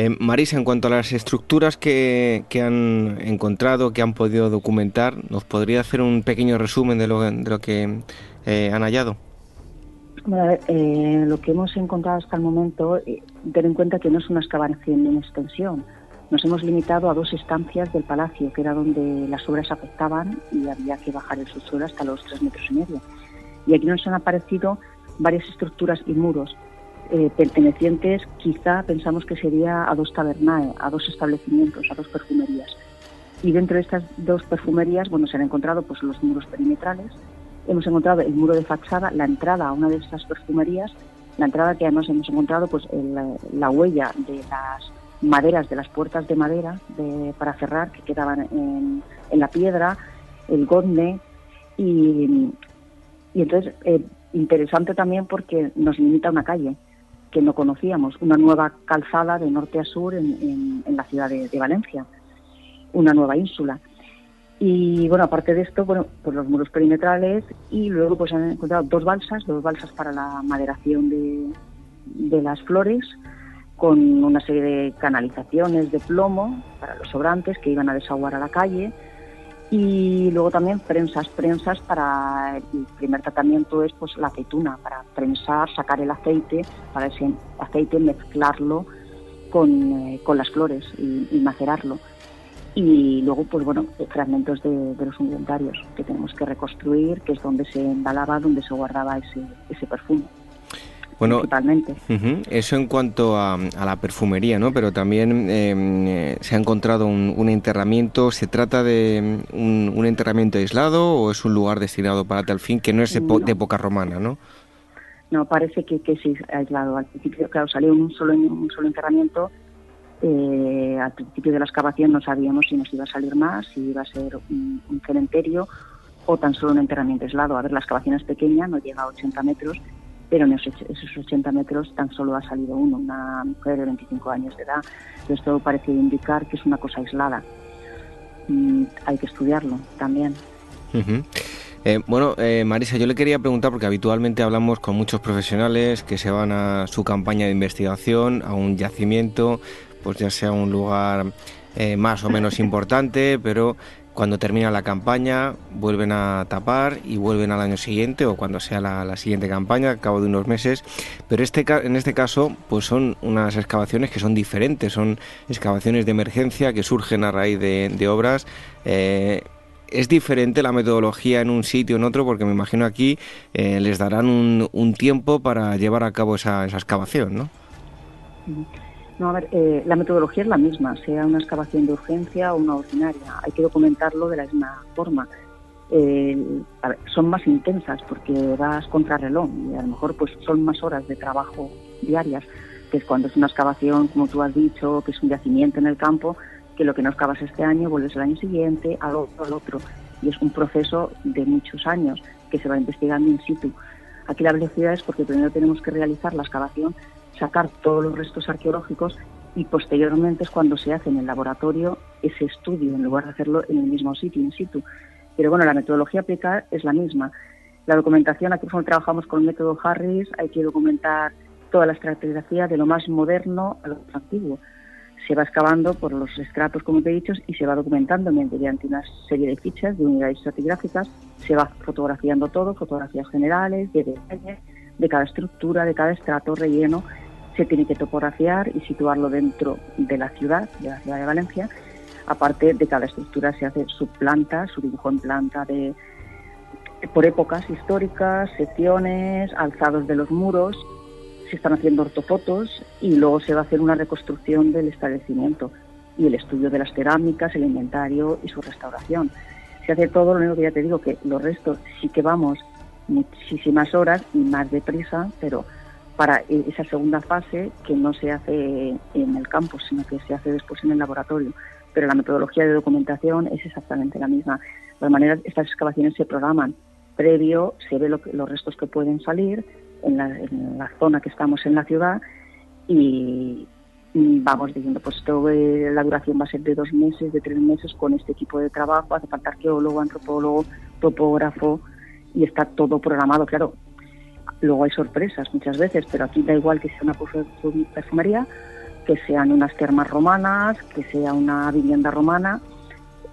eh, Marisa, en cuanto a las estructuras que, han encontrado, que han podido documentar, ¿nos podría hacer un pequeño resumen de lo, de lo que eh, han hallado? Eh, lo que hemos encontrado hasta el momento, ten en cuenta que no es una excavación en extensión. Nos hemos limitado a dos estancias del palacio, que era donde las obras afectaban y había que bajar el subsuelo hasta los tres metros y medio. Y aquí nos han aparecido varias estructuras y muros eh, pertenecientes quizá pensamos que sería a dos tabernae, a dos establecimientos, a dos perfumerías. Y dentro de estas dos perfumerías, bueno, se han encontrado pues los muros perimetrales, hemos encontrado el muro de fachada, la entrada a una de estas perfumerías, la entrada que además hemos encontrado pues la huella de las maderas, de las puertas de madera para cerrar que quedaban en, la piedra, el gonde. Y, entonces eh, interesante también porque nos limita una calle que no conocíamos, una nueva calzada de norte a sur en, la ciudad de, Valencia, una nueva ínsula. Y bueno, aparte de esto, bueno, pues los muros perimetrales y luego pues han encontrado dos balsas, dos balsas para la maderación de, de las flores, con una serie de canalizaciones de plomo para los sobrantes que iban a desaguar a la calle y luego también prensas, prensas para el primer tratamiento es pues la aceituna, para prensar, sacar el aceite, para ese aceite mezclarlo con, eh, las flores y, macerarlo. Y luego, pues bueno, fragmentos de, los ungüentarios que tenemos que reconstruir, que es donde se embalaba, donde se guardaba ese, ese perfume. Bueno, eso en cuanto a, la perfumería, ¿no? Pero también em, eh, se ha encontrado un, enterramiento. ¿Se trata de un, enterramiento aislado o es un lugar destinado para tal fin que no es de época romana, no? No, parece que, que sí aislado. Al principio, claro, salió un solo, un solo enterramiento Eh, al principio de la excavación no sabíamos si nos iba a salir más, si iba a ser un, cementerio o tan solo un enterramiento aislado. A ver, la excavación es pequeña, no llega a 80 metros, pero en esos, 80 metros tan solo ha salido uno, una mujer de 25 años de edad. Esto parece indicar que es una cosa aislada. Mm, hay que estudiarlo también. Eh, bueno, eh, Marisa, yo le quería preguntar, porque habitualmente hablamos con muchos profesionales que se van a su campaña de investigación, a un yacimiento, pues ya sea un lugar eh, más o menos importante, pero cuando termina la campaña vuelven a tapar y vuelven al año siguiente o cuando sea la, siguiente campaña, al cabo de unos meses. Pero este, en este caso, pues son unas excavaciones que son diferentes, son excavaciones de emergencia que surgen a raíz de, obras. Eh, es diferente la metodología en un sitio o en otro porque me imagino aquí eh, les darán un, tiempo para llevar a cabo esa, esa excavación, ¿no? No, a ver, eh, la metodología es la misma, sea una excavación de urgencia o una ordinaria. Hay que documentarlo de la misma forma. son más intensas porque vas contra reloj y a lo mejor pues son más horas de trabajo diarias, que es cuando es una excavación, como tú has dicho, que es un yacimiento en el campo, que lo que no excavas este año vuelves el año siguiente, al otro, al otro. Y es un proceso de muchos años que se va investigando in situ. Aquí la velocidad es porque primero tenemos que realizar la excavación sacar todos los restos arqueológicos y posteriormente es cuando se hace en el laboratorio ese estudio, en lugar de hacerlo en el mismo sitio, in situ. Pero bueno, la metodología aplicada es la misma. La documentación, aquí trabajamos con el método Harris, hay que documentar toda la estratigrafía de lo más moderno a lo más antiguo. Se va excavando por los estratos, como te he dicho, y se va documentando mediante una serie de fichas de unidades estratigráficas. Se va fotografiando todo, fotografías generales, de detalles, de cada estructura, de cada estrato relleno, se tiene que topografiar y situarlo dentro de la ciudad, de la ciudad de Valencia. Aparte de cada estructura se hace su planta, su dibujo en planta de por épocas históricas, secciones, alzados de los muros, se están haciendo ortofotos y luego se va a hacer una reconstrucción del establecimiento y el estudio de las cerámicas, el inventario y su restauración. Se hace todo, lo único que ya te digo que los restos sí que vamos muchísimas horas y más deprisa, pero para esa segunda fase que no se hace en el campo, sino que se hace después en el laboratorio. Pero la metodología de documentación es exactamente la misma. De todas maneras, estas excavaciones se programan previo, se ve los restos que pueden salir en la, zona que estamos en la ciudad y, vamos diciendo, pues todo, la duración va a ser de dos meses, de tres meses con este equipo de trabajo, hace falta arqueólogo, antropólogo, topógrafo y está todo programado. Claro, Luego hay sorpresas muchas veces, pero aquí da igual que sea una perfumería, que sean unas termas romanas, que sea una vivienda romana.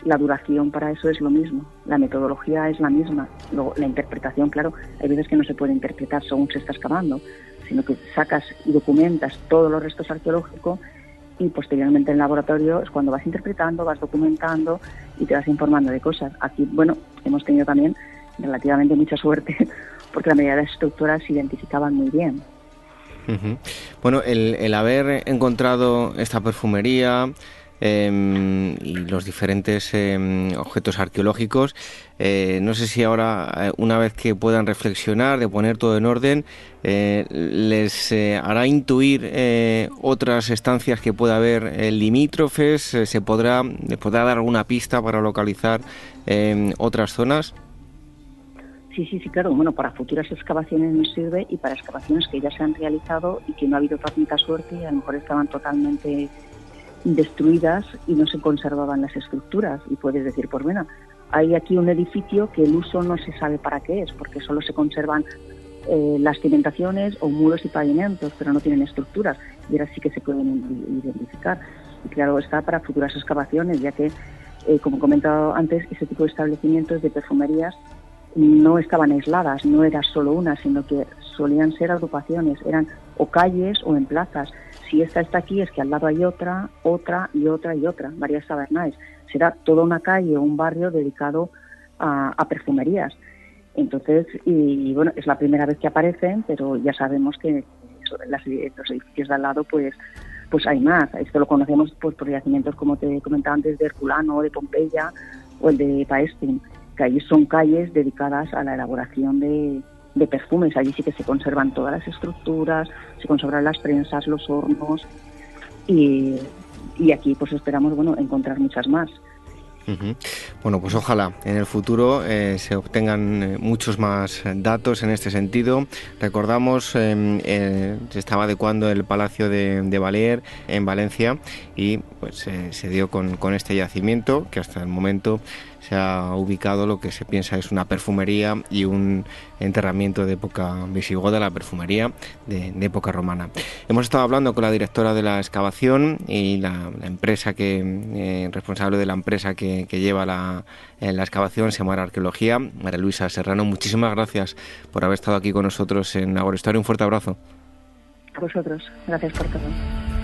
La duración para eso es lo mismo, la metodología es la misma. Luego, la interpretación, claro, hay veces que no se puede interpretar según se está excavando, sino que sacas y documentas todos los restos arqueológicos y posteriormente en el laboratorio es cuando vas interpretando, vas documentando y te vas informando de cosas. Aquí, bueno, hemos tenido también relativamente mucha suerte porque la mayoría de las estructuras se identificaban muy bien. Bueno, el, haber encontrado esta perfumería em, y los diferentes em, objetos arqueológicos, eh, no sé si ahora, eh, una vez que puedan reflexionar, de poner todo en orden, eh, les hará intuir otras estancias que pueda haber limítrofes, se podrá, podrá dar alguna pista para localizar em, otras zonas. Sí, sí, sí, claro. Bueno, para futuras excavaciones nos sirve y para excavaciones que ya se han realizado y que no ha habido tanta suerte a lo mejor estaban totalmente destruidas y no se conservaban las estructuras. Y puedes decir, pues bueno, hay aquí un edificio que el uso no se sabe para qué es, porque solo se conservan eh, las cimentaciones o muros y pavimentos, pero no tienen estructuras. Y ahora sí que se pueden identificar. Y claro, está para futuras excavaciones, ya que, eh, como he comentado antes, ese tipo de establecimientos de perfumerías no estaban aisladas, no era solo una, sino que solían ser agrupaciones, eran o calles o en plazas. Si esta está aquí es que al lado hay otra, otra y otra y otra, varias tabernáis. Será toda una calle o un barrio dedicado a, perfumerías. Entonces, y, bueno, es la primera vez que aparecen, pero ya sabemos que las, los edificios de al lado, pues, pues hay más. Esto lo conocemos pues, por yacimientos, como te comentaba antes, de Herculano, de Pompeya o el de Paestin que allí son calles dedicadas a la elaboración de, perfumes. Allí sí que se conservan todas las estructuras, se conservan las prensas, los hornos y y aquí pues esperamos bueno encontrar muchas más. Bueno, pues ojalá en el futuro eh, se obtengan eh, muchos más datos en este sentido. Recordamos, em, eh, se estaba adecuando el Palacio de, de Valer en Valencia y pues se dio con, con este yacimiento que hasta el momento se ha ubicado lo que se piensa es una perfumería y un enterramiento de época visigoda, la perfumería de, época romana. Hemos estado hablando con la directora de la excavación y la, empresa que, eh, responsable de la empresa que, lleva la, eh, la excavación, se llama Arqueología, María Luisa Serrano. Muchísimas gracias por haber estado aquí con nosotros en Agrohistoria. Un fuerte abrazo. A vosotros. Gracias por todo.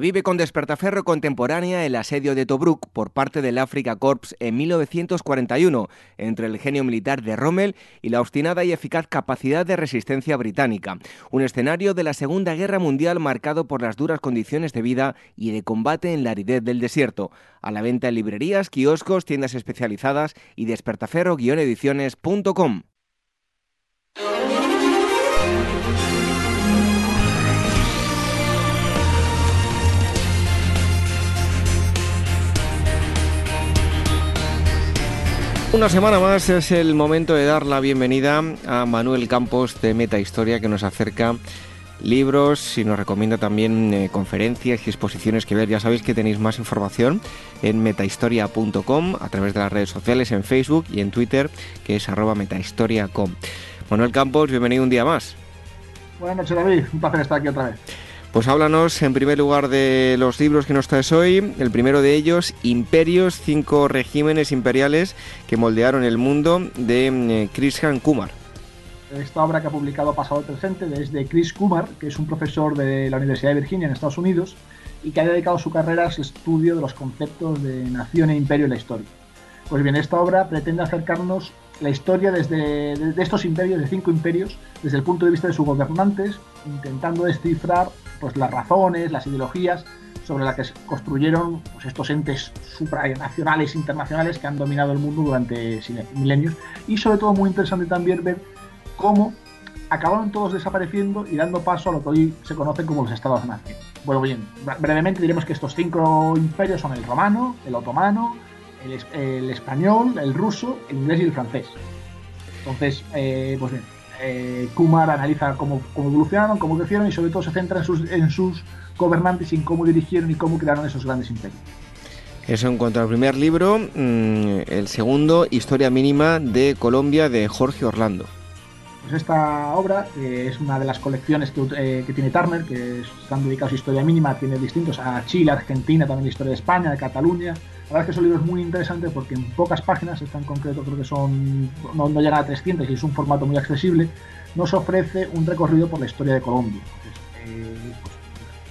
Revive con despertaferro contemporánea el asedio de Tobruk por parte del Afrika Corps en 1941 entre el genio militar de Rommel y la obstinada y eficaz capacidad de resistencia británica. Un escenario de la Segunda Guerra Mundial marcado por las duras condiciones de vida y de combate en la aridez del desierto. A la venta en librerías, kioscos, tiendas especializadas y despertaferro-ediciones.com. Una semana más es el momento de dar la bienvenida a Manuel Campos de Meta Historia que nos acerca libros y nos recomienda también eh, conferencias y exposiciones que ver. Ya sabéis que tenéis más información en metahistoria.com a través de las redes sociales, en Facebook y en Twitter, que es arroba metahistoria.com. Manuel Campos, bienvenido un día más. Buenas noches David, un placer estar aquí otra vez. Pues háblanos en primer lugar de los libros que nos traes hoy. El primero de ellos, Imperios, cinco regímenes imperiales que moldearon el mundo, de mm, Krishan Kumar. Esta obra que ha publicado Pasado Presente desde Chris Kumar, que es un profesor de la Universidad de Virginia en Estados Unidos y que ha dedicado su carrera al estudio de los conceptos de nación e imperio en la historia. Pues bien, esta obra pretende acercarnos la historia desde, de estos imperios, de cinco imperios, desde el punto de vista de sus gobernantes, intentando descifrar pues, las razones, las ideologías sobre las que se construyeron pues, estos entes supranacionales, internacionales que han dominado el mundo durante milenios. Y sobre todo muy interesante también ver cómo acabaron todos desapareciendo y dando paso a lo que hoy se conoce como los estados-nación. Bueno, bien, brevemente diremos que estos cinco imperios son el romano, el otomano, el, español, el ruso, el inglés y el francés. Entonces, eh, pues bien, eh, Kumar analiza cómo, evolucionaron, cómo crecieron y sobre todo se centra en sus, en sus gobernantes y en cómo dirigieron y cómo crearon esos grandes imperios. Eso en cuanto al primer libro. Mm, el segundo, Historia Mínima de Colombia de Jorge Orlando. Pues esta obra es una de las colecciones que, eh, que, tiene Turner, que están dedicados a historia mínima, tiene distintos a Chile, Argentina, también la historia de España, de Cataluña, la verdad es que son libros muy interesantes porque en pocas páginas, está en concreto creo que son, no, no llegan a 300 y es un formato muy accesible, nos ofrece un recorrido por la historia de Colombia. Eh, pues,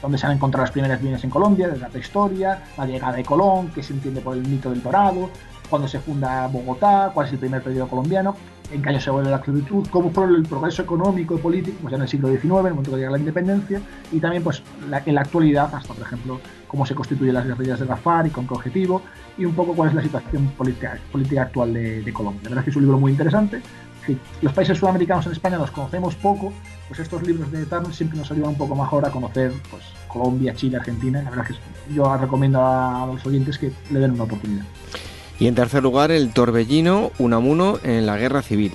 donde se han encontrado las primeras líneas en Colombia, desde la prehistoria, la llegada de Colón, que se entiende por el mito del dorado, cuando se funda Bogotá, cuál es el primer periodo colombiano, en qué año se vuelve la esclavitud, cómo fue el progreso económico y político pues ya en el siglo XIX, en el momento que llega la independencia, y también pues en la actualidad, hasta por ejemplo cómo se constituyen las guerrillas de la FARC y con qué objetivo, y un poco cuál es la situación política, política actual de, Colombia. La verdad es que es un libro muy interesante. Si los países sudamericanos en España los conocemos poco, pues estos libros de Turner siempre nos ayudan un poco mejor a conocer pues, Colombia, Chile, Argentina. La verdad es que yo recomiendo a los oyentes que le den una oportunidad. Y en tercer lugar, El Torbellino, Unamuno en la Guerra Civil.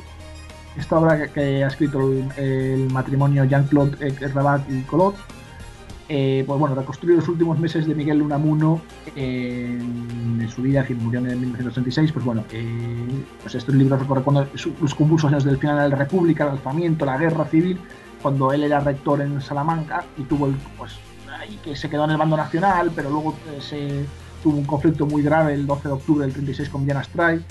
Esta obra que, ha escrito el, matrimonio Jean-Claude Rabat y Colot, eh, pues bueno, reconstruye los últimos meses de Miguel Unamuno en, su vida, que murió en 1936, pues bueno, eh, pues estos libros recorren los convulsos años del final de la República, el alzamiento, la guerra civil, cuando él era rector en Salamanca y tuvo el, pues ahí que se quedó en el bando nacional, pero luego eh, se tuvo un conflicto muy grave el 12 de octubre del 36 con Diana Stray,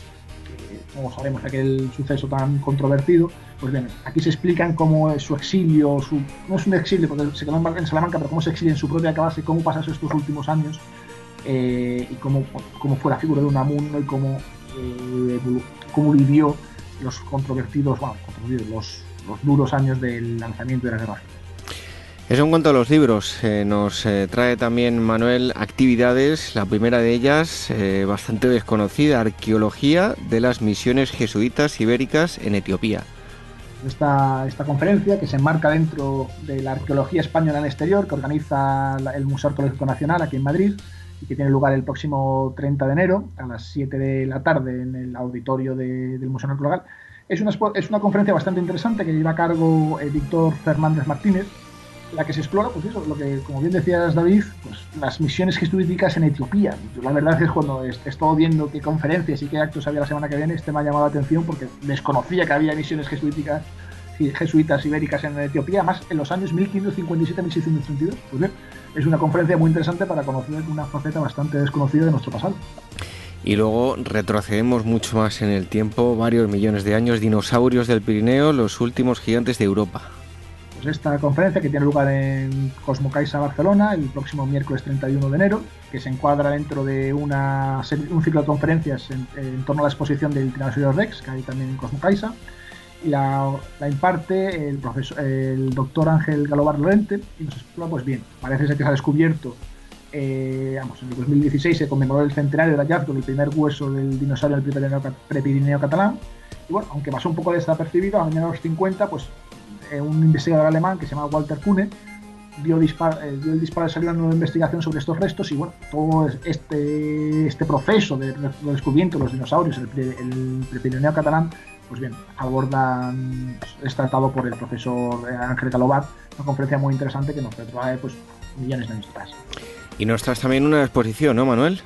como sabemos, aquel suceso tan controvertido. Pues bien, aquí se explican cómo es su exilio, su, no es un exilio porque se quedó en Salamanca, pero cómo se exilia en su propia casa y cómo pasan estos últimos años eh, y cómo, cómo, fue la figura de Unamuno y cómo, eh, cómo vivió los controvertidos, bueno, los, los duros años del lanzamiento de la guerra eso en cuanto a los libros, eh, nos eh, trae también Manuel actividades, la primera de ellas eh, bastante desconocida, arqueología de las misiones jesuitas ibéricas en Etiopía. Esta, esta conferencia que se enmarca dentro de la arqueología española en exterior que organiza el Museo Arqueológico Nacional aquí en Madrid y que tiene lugar el próximo 30 de enero a las 7 de la tarde en el auditorio del Museo Arqueológico. Es una, es una conferencia bastante interesante que lleva a cargo Víctor Fernández Martínez, la que se explora, pues eso, lo que, como bien decías David, pues las misiones jesuíticas en Etiopía. la verdad es cuando he estado viendo qué conferencias y qué actos había la semana que viene, este me ha llamado la atención porque desconocía que había misiones jesuíticas jesuitas ibéricas en Etiopía, más en los años 1557-1632. Pues bien, es una conferencia muy interesante para conocer una faceta bastante desconocida de nuestro pasado. Y luego retrocedemos mucho más en el tiempo, varios millones de años, dinosaurios del Pirineo, los últimos gigantes de Europa. Esta conferencia que tiene lugar en Cosmocaisa Barcelona el próximo miércoles 31 de enero, que se encuadra dentro de una un ciclo de conferencias en, torno a la exposición del Tiranosaurio Rex, que hay también en Cosmocaisa, y la, imparte el, profesor, el doctor Ángel Galobar Lorente, y nos explica, pues bien, parece ser que se ha descubierto, eh, vamos, en el 2016 se conmemoró el centenario del hallazgo del primer hueso del dinosaurio del prepirineo catalán, y bueno, aunque pasó un poco desapercibido, a mañana de los 50, pues un investigador alemán que se llama Walter Kuhne dio, dispar, eh, dio el disparo de salida a una nueva investigación sobre estos restos y bueno, todo este, este proceso de, descubrimiento de los dinosaurios, el, el catalán, pues bien, aborda, es tratado por el profesor eh, Ángel Calobat, una conferencia muy interesante que nos trae pues, millones de años atrás. Y nos traes también una exposición, ¿no, Manuel?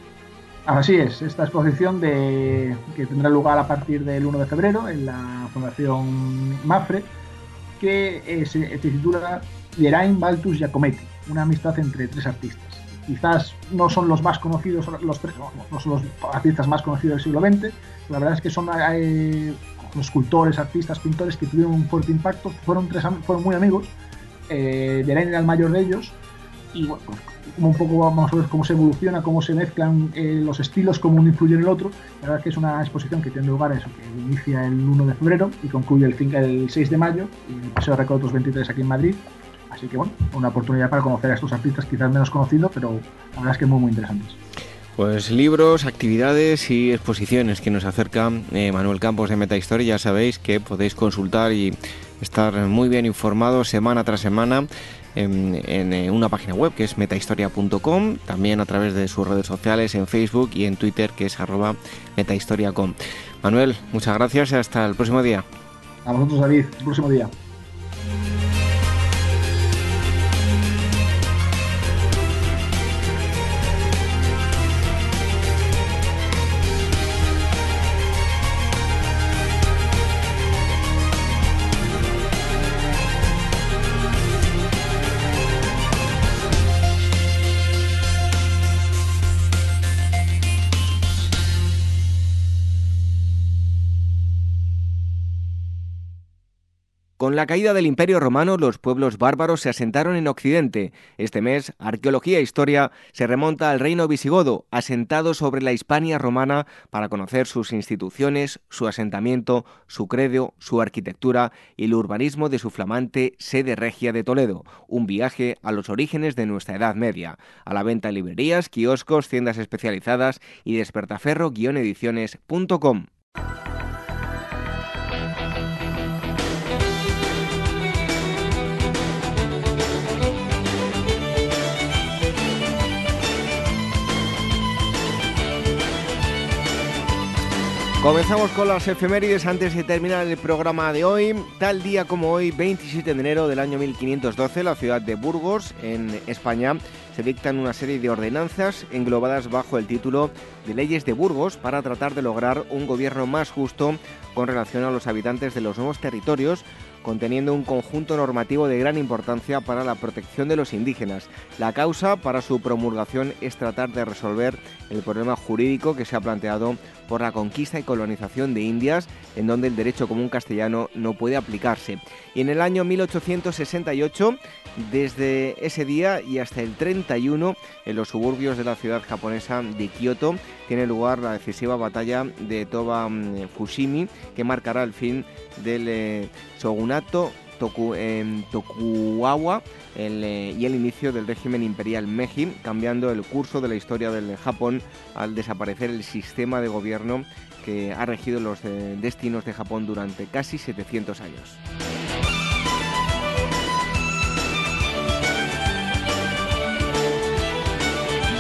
Así es, esta exposición de, que tendrá lugar a partir del 1 de febrero en la Fundación MAFRE, que eh, se, titula Geraint Baltus Giacometti, una amistad entre tres artistas. Quizás no son los más conocidos, los tres, no, son los artistas más conocidos del siglo XX, la verdad es que son eh, escultores, artistas, pintores que tuvieron un fuerte impacto, fueron, tres, fueron muy amigos, eh, era el mayor de ellos, y bueno, pues un poco vamos a ver cómo se evoluciona, cómo se mezclan eh, los estilos, cómo uno influye en el otro. La verdad es que es una exposición que tiene lugar eso, que inicia el 1 de febrero y concluye el, el 6 de mayo en el Paseo de Recoletos 23 aquí en Madrid. Así que bueno, una oportunidad para conocer a estos artistas quizás menos conocidos, pero la verdad es que muy muy interesantes. Pues libros, actividades y exposiciones que nos acerca eh, Manuel Campos de Metahistoria. Ya sabéis que podéis consultar y estar muy bien informados semana tras semana en, eh, una página web que es metahistoria.com, también a través de sus redes sociales en Facebook y en Twitter que es arroba metahistoria.com. Manuel, muchas gracias y hasta el próximo día. A vosotros, David, el próximo día. Con la caída del Imperio Romano, los pueblos bárbaros se asentaron en Occidente. Este mes, Arqueología e Historia se remonta al reino visigodo, asentado sobre la Hispania romana, para conocer sus instituciones, su asentamiento, su credo, su arquitectura y el urbanismo de su flamante sede regia de Toledo. Un viaje a los orígenes de nuestra Edad Media. A la venta en librerías, kioscos, tiendas especializadas y despertaferro-ediciones.com. Comenzamos con las efemérides antes de terminar el programa de hoy. Tal día como hoy, 27 de enero del año 1512, la ciudad de Burgos, en España, se dictan una serie de ordenanzas englobadas bajo el título de Leyes de Burgos para tratar de lograr un gobierno más justo con relación a los habitantes de los nuevos territorios conteniendo un conjunto normativo de gran importancia para la protección de los indígenas. La causa para su promulgación es tratar de resolver el problema jurídico que se ha planteado por la conquista y colonización de Indias, en donde el derecho común castellano no puede aplicarse. Y en el año 1868, desde ese día y hasta el 31, en los suburbios de la ciudad japonesa de Kioto, tiene lugar la decisiva batalla de Toba mm, Fushimi, que marcará el fin del eh, en Tokugawa eh, y el inicio del régimen imperial Meiji, cambiando el curso de la historia del Japón al desaparecer el sistema de gobierno que ha regido los eh, destinos de Japón durante casi 700 años.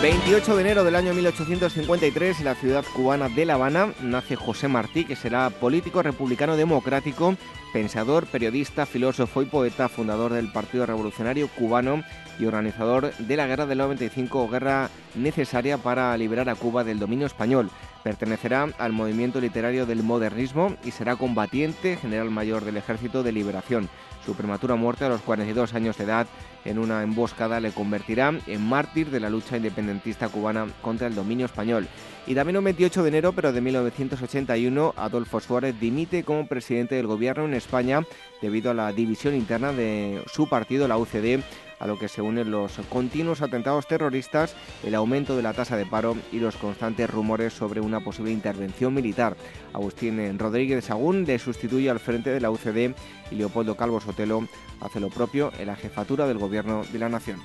28 de enero del año 1853 en la ciudad cubana de La Habana nace José Martí, que será político republicano democrático, pensador, periodista, filósofo y poeta, fundador del Partido Revolucionario Cubano y organizador de la Guerra del 95, guerra necesaria para liberar a Cuba del dominio español. Pertenecerá al movimiento literario del modernismo y será combatiente general mayor del Ejército de Liberación. Su prematura muerte a los 42 años de edad en una emboscada le convertirá en mártir de la lucha independentista cubana contra el dominio español. Y también el 28 de enero, pero de 1981, Adolfo Suárez dimite como presidente del gobierno en España debido a la división interna de su partido, la UCD, a lo que se unen los continuos atentados terroristas, el aumento de la tasa de paro y los constantes rumores sobre una posible intervención militar. Agustín Rodríguez Sagún le sustituye al frente de la UCD y Leopoldo Calvo Sotelo hace lo propio en la jefatura del Gobierno de la Nación.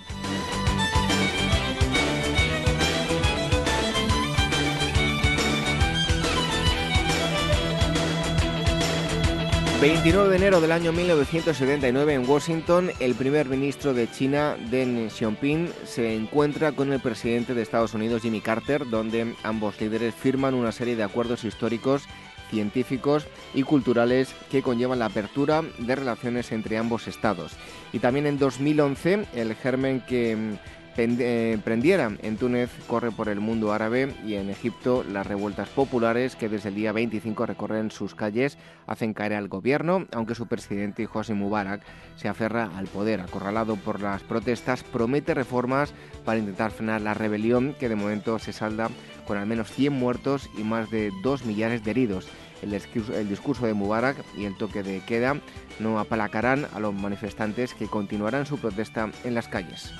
29 de enero del año 1979 en Washington, el primer ministro de China, Deng Xiaoping, se encuentra con el presidente de Estados Unidos, Jimmy Carter, donde ambos líderes firman una serie de acuerdos históricos, científicos y culturales que conllevan la apertura de relaciones entre ambos estados. Y también en 2011, el germen que eh, prendiera. En Túnez corre por el mundo árabe y en Egipto las revueltas populares que desde el día 25 recorren sus calles hacen caer al gobierno, aunque su presidente José Mubarak se aferra al poder. Acorralado por las protestas, promete reformas para intentar frenar la rebelión que de momento se salda con al menos 100 muertos y más de 2 millares de heridos. El discurso, de Mubarak y el toque de queda no aplacarán a los manifestantes que continuarán su protesta en las calles.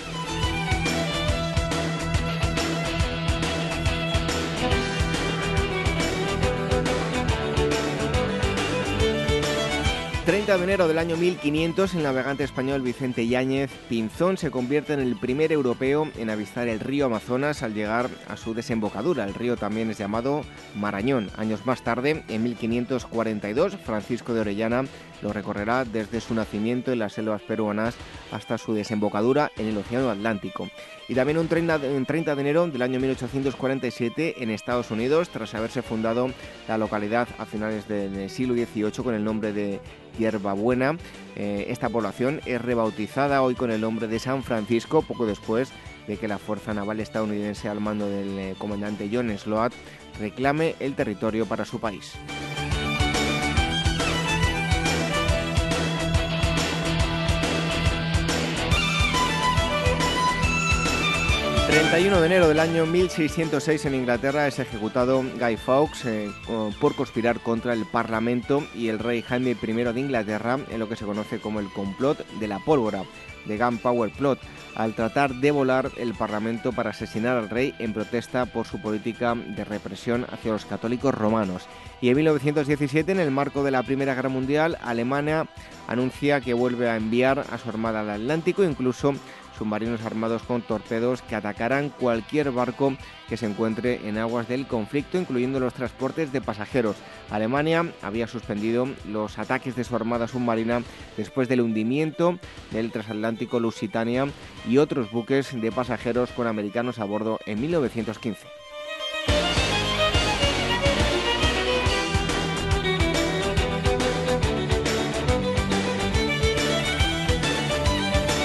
30 de enero del año 1500, el navegante español Vicente Yáñez Pinzón se convierte en el primer europeo en avistar el río Amazonas al llegar a su desembocadura. El río también es llamado Marañón. Años más tarde, en 1542, Francisco de Orellana lo recorrerá desde su nacimiento en las selvas peruanas hasta su desembocadura en el Océano Atlántico. Y también un 30, de enero del año 1847 en Estados Unidos, tras haberse fundado la localidad a finales del siglo XVIII con el nombre de Hierbabuena, eh, esta población es rebautizada hoy con el nombre de San Francisco, poco después de que la Fuerza Naval estadounidense al mando del eh, comandante John Sloat reclame el territorio para su país. 31 de enero del año 1606 en Inglaterra es ejecutado Guy Fawkes eh, por conspirar contra el Parlamento y el rey Jaime I de Inglaterra en lo que se conoce como el complot de la pólvora, de Gunpowder Plot, al tratar de volar el Parlamento para asesinar al rey en protesta por su política de represión hacia los católicos romanos. Y en 1917, en el marco de la Primera Guerra Mundial, Alemania anuncia que vuelve a enviar a su armada al Atlántico, incluso submarinos armados con torpedos que atacarán cualquier barco que se encuentre en aguas del conflicto, incluyendo los transportes de pasajeros. Alemania había suspendido los ataques de su armada submarina después del hundimiento del transatlántico Lusitania y otros buques de pasajeros con americanos a bordo en 1915.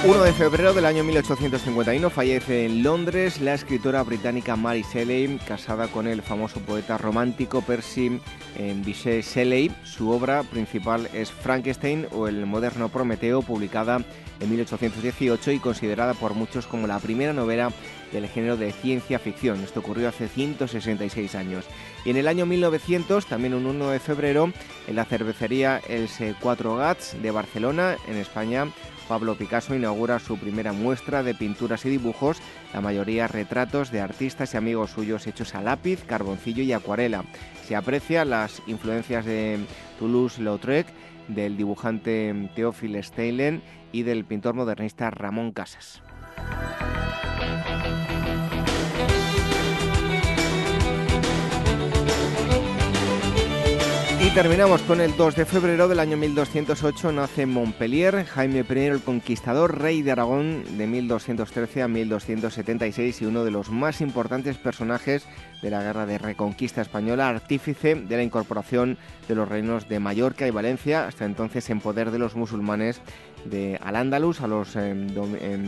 1 de febrero del año 1851 fallece en Londres la escritora británica Mary Shelley, casada con el famoso poeta romántico Percy eh, Bysshe Shelley. Su obra principal es Frankenstein o el moderno Prometeo, publicada en 1818 y considerada por muchos como la primera novela del género de ciencia ficción. Esto ocurrió hace 166 años. Y en el año 1900, también un 1 de febrero, en la cervecería El Cuatro Gats de Barcelona, en España, Pablo Picasso inaugura su primera muestra de pinturas y dibujos, la mayoría retratos de artistas y amigos suyos hechos a lápiz, carboncillo y acuarela. Se aprecian las influencias de Toulouse-Lautrec, del dibujante Théophile Steilen y del pintor modernista Ramón Casas. Y terminamos con el 2 de febrero del año 1208. Nace Montpellier Jaime I el Conquistador, rey de Aragón de 1213 a 1276 y uno de los más importantes personajes de la Guerra de Reconquista Española, artífice de la incorporación de los reinos de Mallorca y Valencia, hasta entonces en poder de los musulmanes de Al-Ándalus, a los em,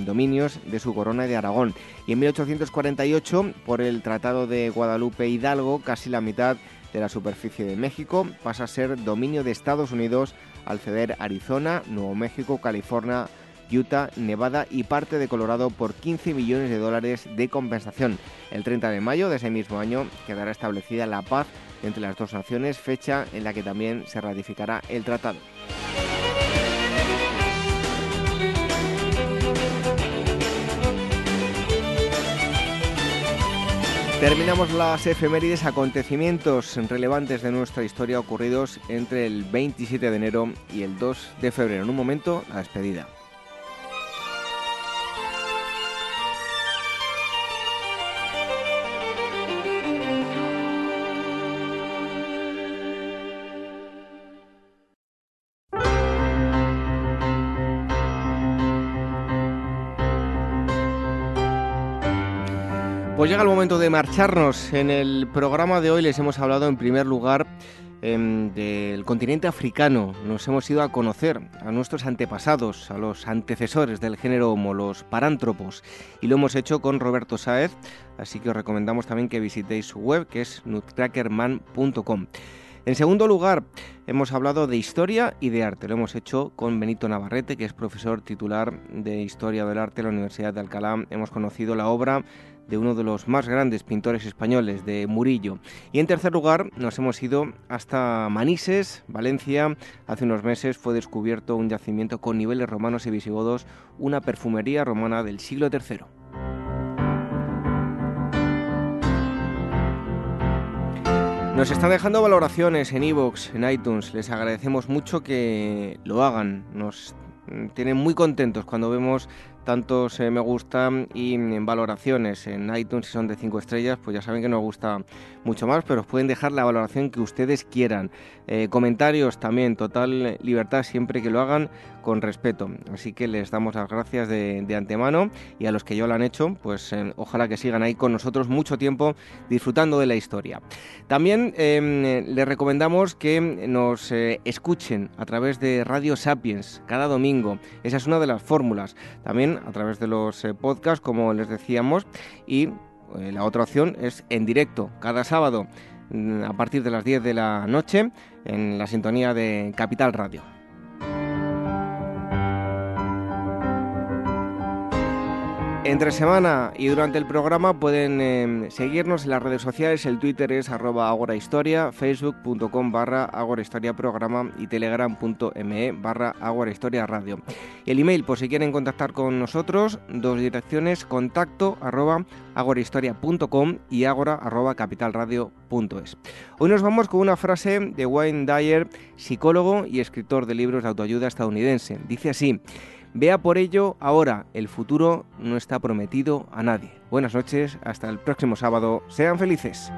dominios de su corona de Aragón. Y en 1848, por el Tratado de Guadalupe Hidalgo, casi la mitad de la superficie de México pasa a ser dominio de Estados Unidos al ceder Arizona, Nuevo México, California, Utah, Nevada y parte de Colorado por 15 millones de dólares de compensación. El 30 de mayo de ese mismo año quedará establecida la paz entre las dos naciones, fecha en la que también se ratificará el tratado. Terminamos las efemérides, acontecimientos relevantes de nuestra historia ocurridos entre el 27 de enero y el 2 de febrero. En un momento, la despedida. Llega el momento de marcharnos. En el programa de hoy les hemos hablado en primer lugar em, del continente africano. Nos hemos ido a conocer a nuestros antepasados, a los antecesores del género Homo, los parántropos. Y lo hemos hecho con Roberto Saez, así que os recomendamos también que visitéis su web, que es nutcrackerman.com. En segundo lugar, hemos hablado de historia y de arte. Lo hemos hecho con Benito Navarrete, que es profesor titular de Historia del Arte en la Universidad de Alcalá. Hemos conocido la obra de uno de los más grandes pintores españoles, de Murillo. Y en tercer lugar, nos hemos ido hasta Manises, Valencia. Hace unos meses fue descubierto un yacimiento con niveles romanos y visigodos, una perfumería romana del siglo III. Nos están dejando valoraciones en iVoox, en iTunes. Les agradecemos mucho que lo hagan. Nos tienen muy contentos cuando vemos tantos eh, me gusta y en valoraciones en iTunes si son de 5 estrellas, pues ya saben que nos gusta mucho más, pero pueden dejar la valoración que ustedes quieran. Eh, comentarios también, total libertad siempre que lo hagan con respeto. Así que les damos las gracias de, antemano y a los que ya lo han hecho, pues eh, ojalá que sigan ahí con nosotros mucho tiempo disfrutando de la historia. También em, les recomendamos que nos escuchen a través de Radio Sapiens cada domingo. Esa es una de las fórmulas. También a través de los eh, podcasts, como les decíamos, y eh, la otra opción es en directo, cada sábado mm, a partir de las 10 de la noche en la sintonía de Capital Radio. Entre semana y durante el programa pueden em, seguirnos en las redes sociales. El Twitter es arroba agorahistoria, facebook.com barra agorahistoria programa y telegram.me barra agorahistoria radio. El email, por si quieren contactar con nosotros, dos direcciones, contacto arroba agorahistoria.com y agora arroba. Hoy nos vamos con una frase de Wayne Dyer, psicólogo y escritor de libros de autoayuda estadounidense. Dice así, Vea por ello ahora, el futuro no está prometido a nadie. Buenas noches, hasta el próximo sábado, sean felices.